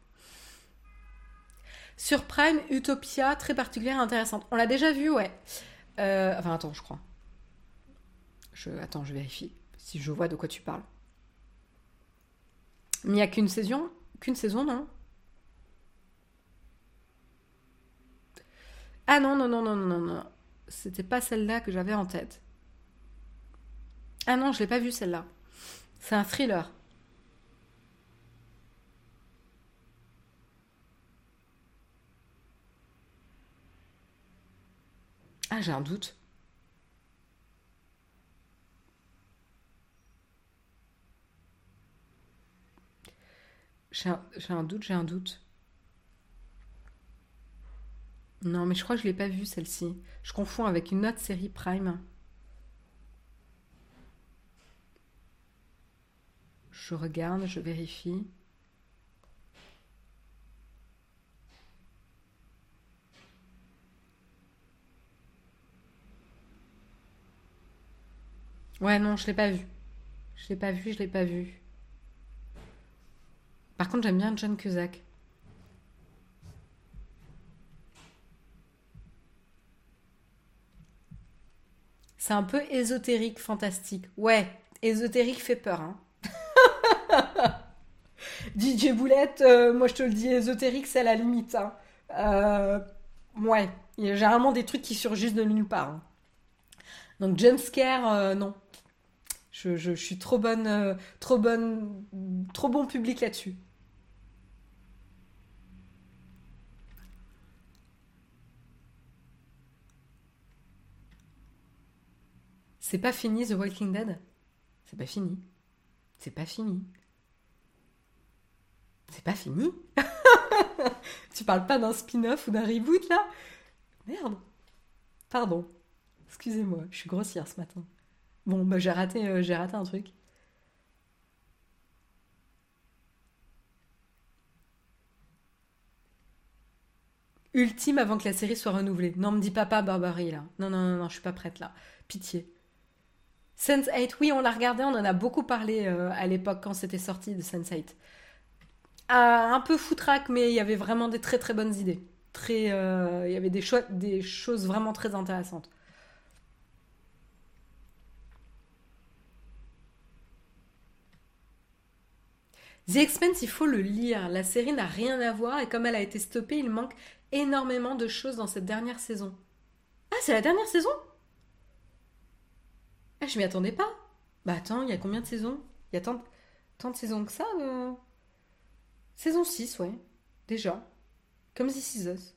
Sur Prime, Utopia, très particulière, intéressante. On l'a déjà vu, ouais. Euh, enfin, attends, je crois. Je... Attends, je vérifie si je vois de quoi tu parles. Mais il n'y a qu'une saison? Qu'une saison, non? Ah non, non, non, non, non, non. C'était pas celle-là que j'avais en tête. Ah non, je l'ai pas vue celle-là. C'est un thriller. Ah, j'ai un doute. J'ai un, j'ai un doute, j'ai un doute. Non, mais je crois que je l'ai pas vue celle-ci. Je confonds avec une autre série Prime. Je regarde, je vérifie. Ouais, non, je l'ai pas vue. Je l'ai pas vue, je l'ai pas vue. Par contre, j'aime bien John Cusack. C'est un peu ésotérique, fantastique. Ouais, ésotérique fait peur. Hein. DJ Boulette, euh, moi je te le dis, ésotérique, c'est à la limite. Hein. Euh, ouais, il y a généralement des trucs qui surgissent de nulle part. hein. Donc jumpscare, euh, non. Je, suis trop bonne, euh, trop bonne, trop bon public là-dessus. C'est pas fini The Walking Dead? C'est pas fini. C'est pas fini. C'est pas fini? Tu parles pas d'un spin-off ou d'un reboot là? Merde. Pardon. Excusez-moi, je suis grossière ce matin. Bon, bah j'ai raté, euh, j'ai raté un truc. Ultime avant que la série soit renouvelée. Non, me dis pas pas Barbarie là. Non, non, non, non, je suis pas prête là. Pitié. Sense8, oui, on l'a regardé, on en a beaucoup parlé euh, à l'époque quand c'était sorti de Sense8. Ah, un peu foutraque, mais il y avait vraiment des très très bonnes idées. Très, euh, il y avait des, des choses vraiment très intéressantes. The Expanse, il faut le lire. La série n'a rien à voir et comme elle a été stoppée, il manque énormément de choses dans cette dernière saison. Ah, c'est la dernière saison? Ah, je m'y attendais pas. Bah attends, il y a combien de saisons? Il y a tant, de saisons que ça euh? Saison 6, ouais. Déjà. Comme This Is Us.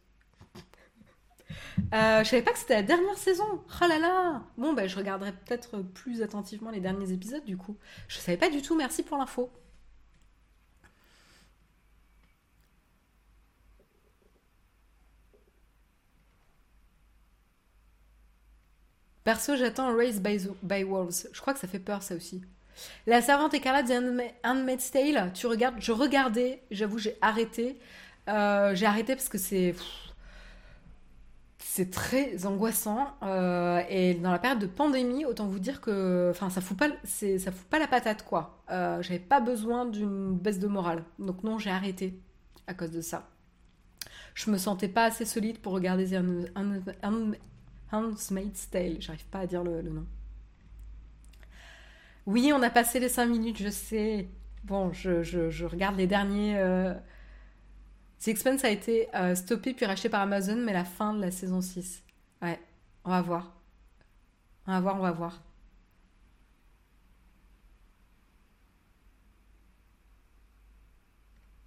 Euh, je savais pas que c'était la dernière saison. Oh là là Bon, bah je regarderai peut-être plus attentivement les derniers épisodes du coup. Je savais pas du tout, merci pour l'info. Perso, j'attends Raised by, by Wolves. Je crois que ça fait peur, ça aussi. La Servante écarlate, The Handma- Tale, tu regardes, je regardais, j'avoue, j'ai arrêté. Euh, j'ai arrêté parce que c'est. C'est très angoissant. euh, et dans la période de pandémie, autant vous dire que. Enfin, ça fout pas, ça fout pas la patate, quoi. Euh, j'avais pas besoin d'une baisse de morale. Donc, non, j'ai arrêté à cause de ça. Je me sentais pas assez solide pour regarder Handmaid's Tale. J'arrive pas à dire le, nom. Oui, on a passé les 5 minutes, je sais. Bon, je, regarde les derniers. euh, The Expanse a été euh, stoppé puis racheté par Amazon, mais la fin de la saison 6. Ouais, on va voir. On va voir, on va voir.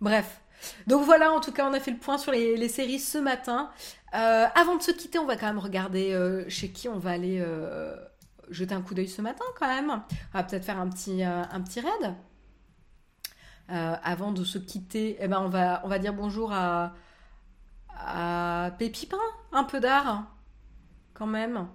Bref. Donc voilà, en tout cas, on a fait le point sur les séries ce matin. Euh, avant de se quitter, on va quand même regarder euh, chez qui on va aller euh, jeter un coup d'œil ce matin quand même. On va peut-être faire un petit, raid. Avant de se quitter, eh ben on, va, dire bonjour à, à Pépipin, un peu d'art quand même.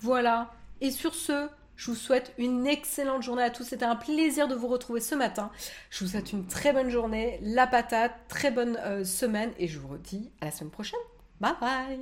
Voilà. Et sur ce, je vous souhaite une excellente journée à tous. C'était un plaisir de vous retrouver ce matin. Je vous souhaite une très bonne journée, la patate, très bonne semaine et je vous redis à la semaine prochaine. Bye bye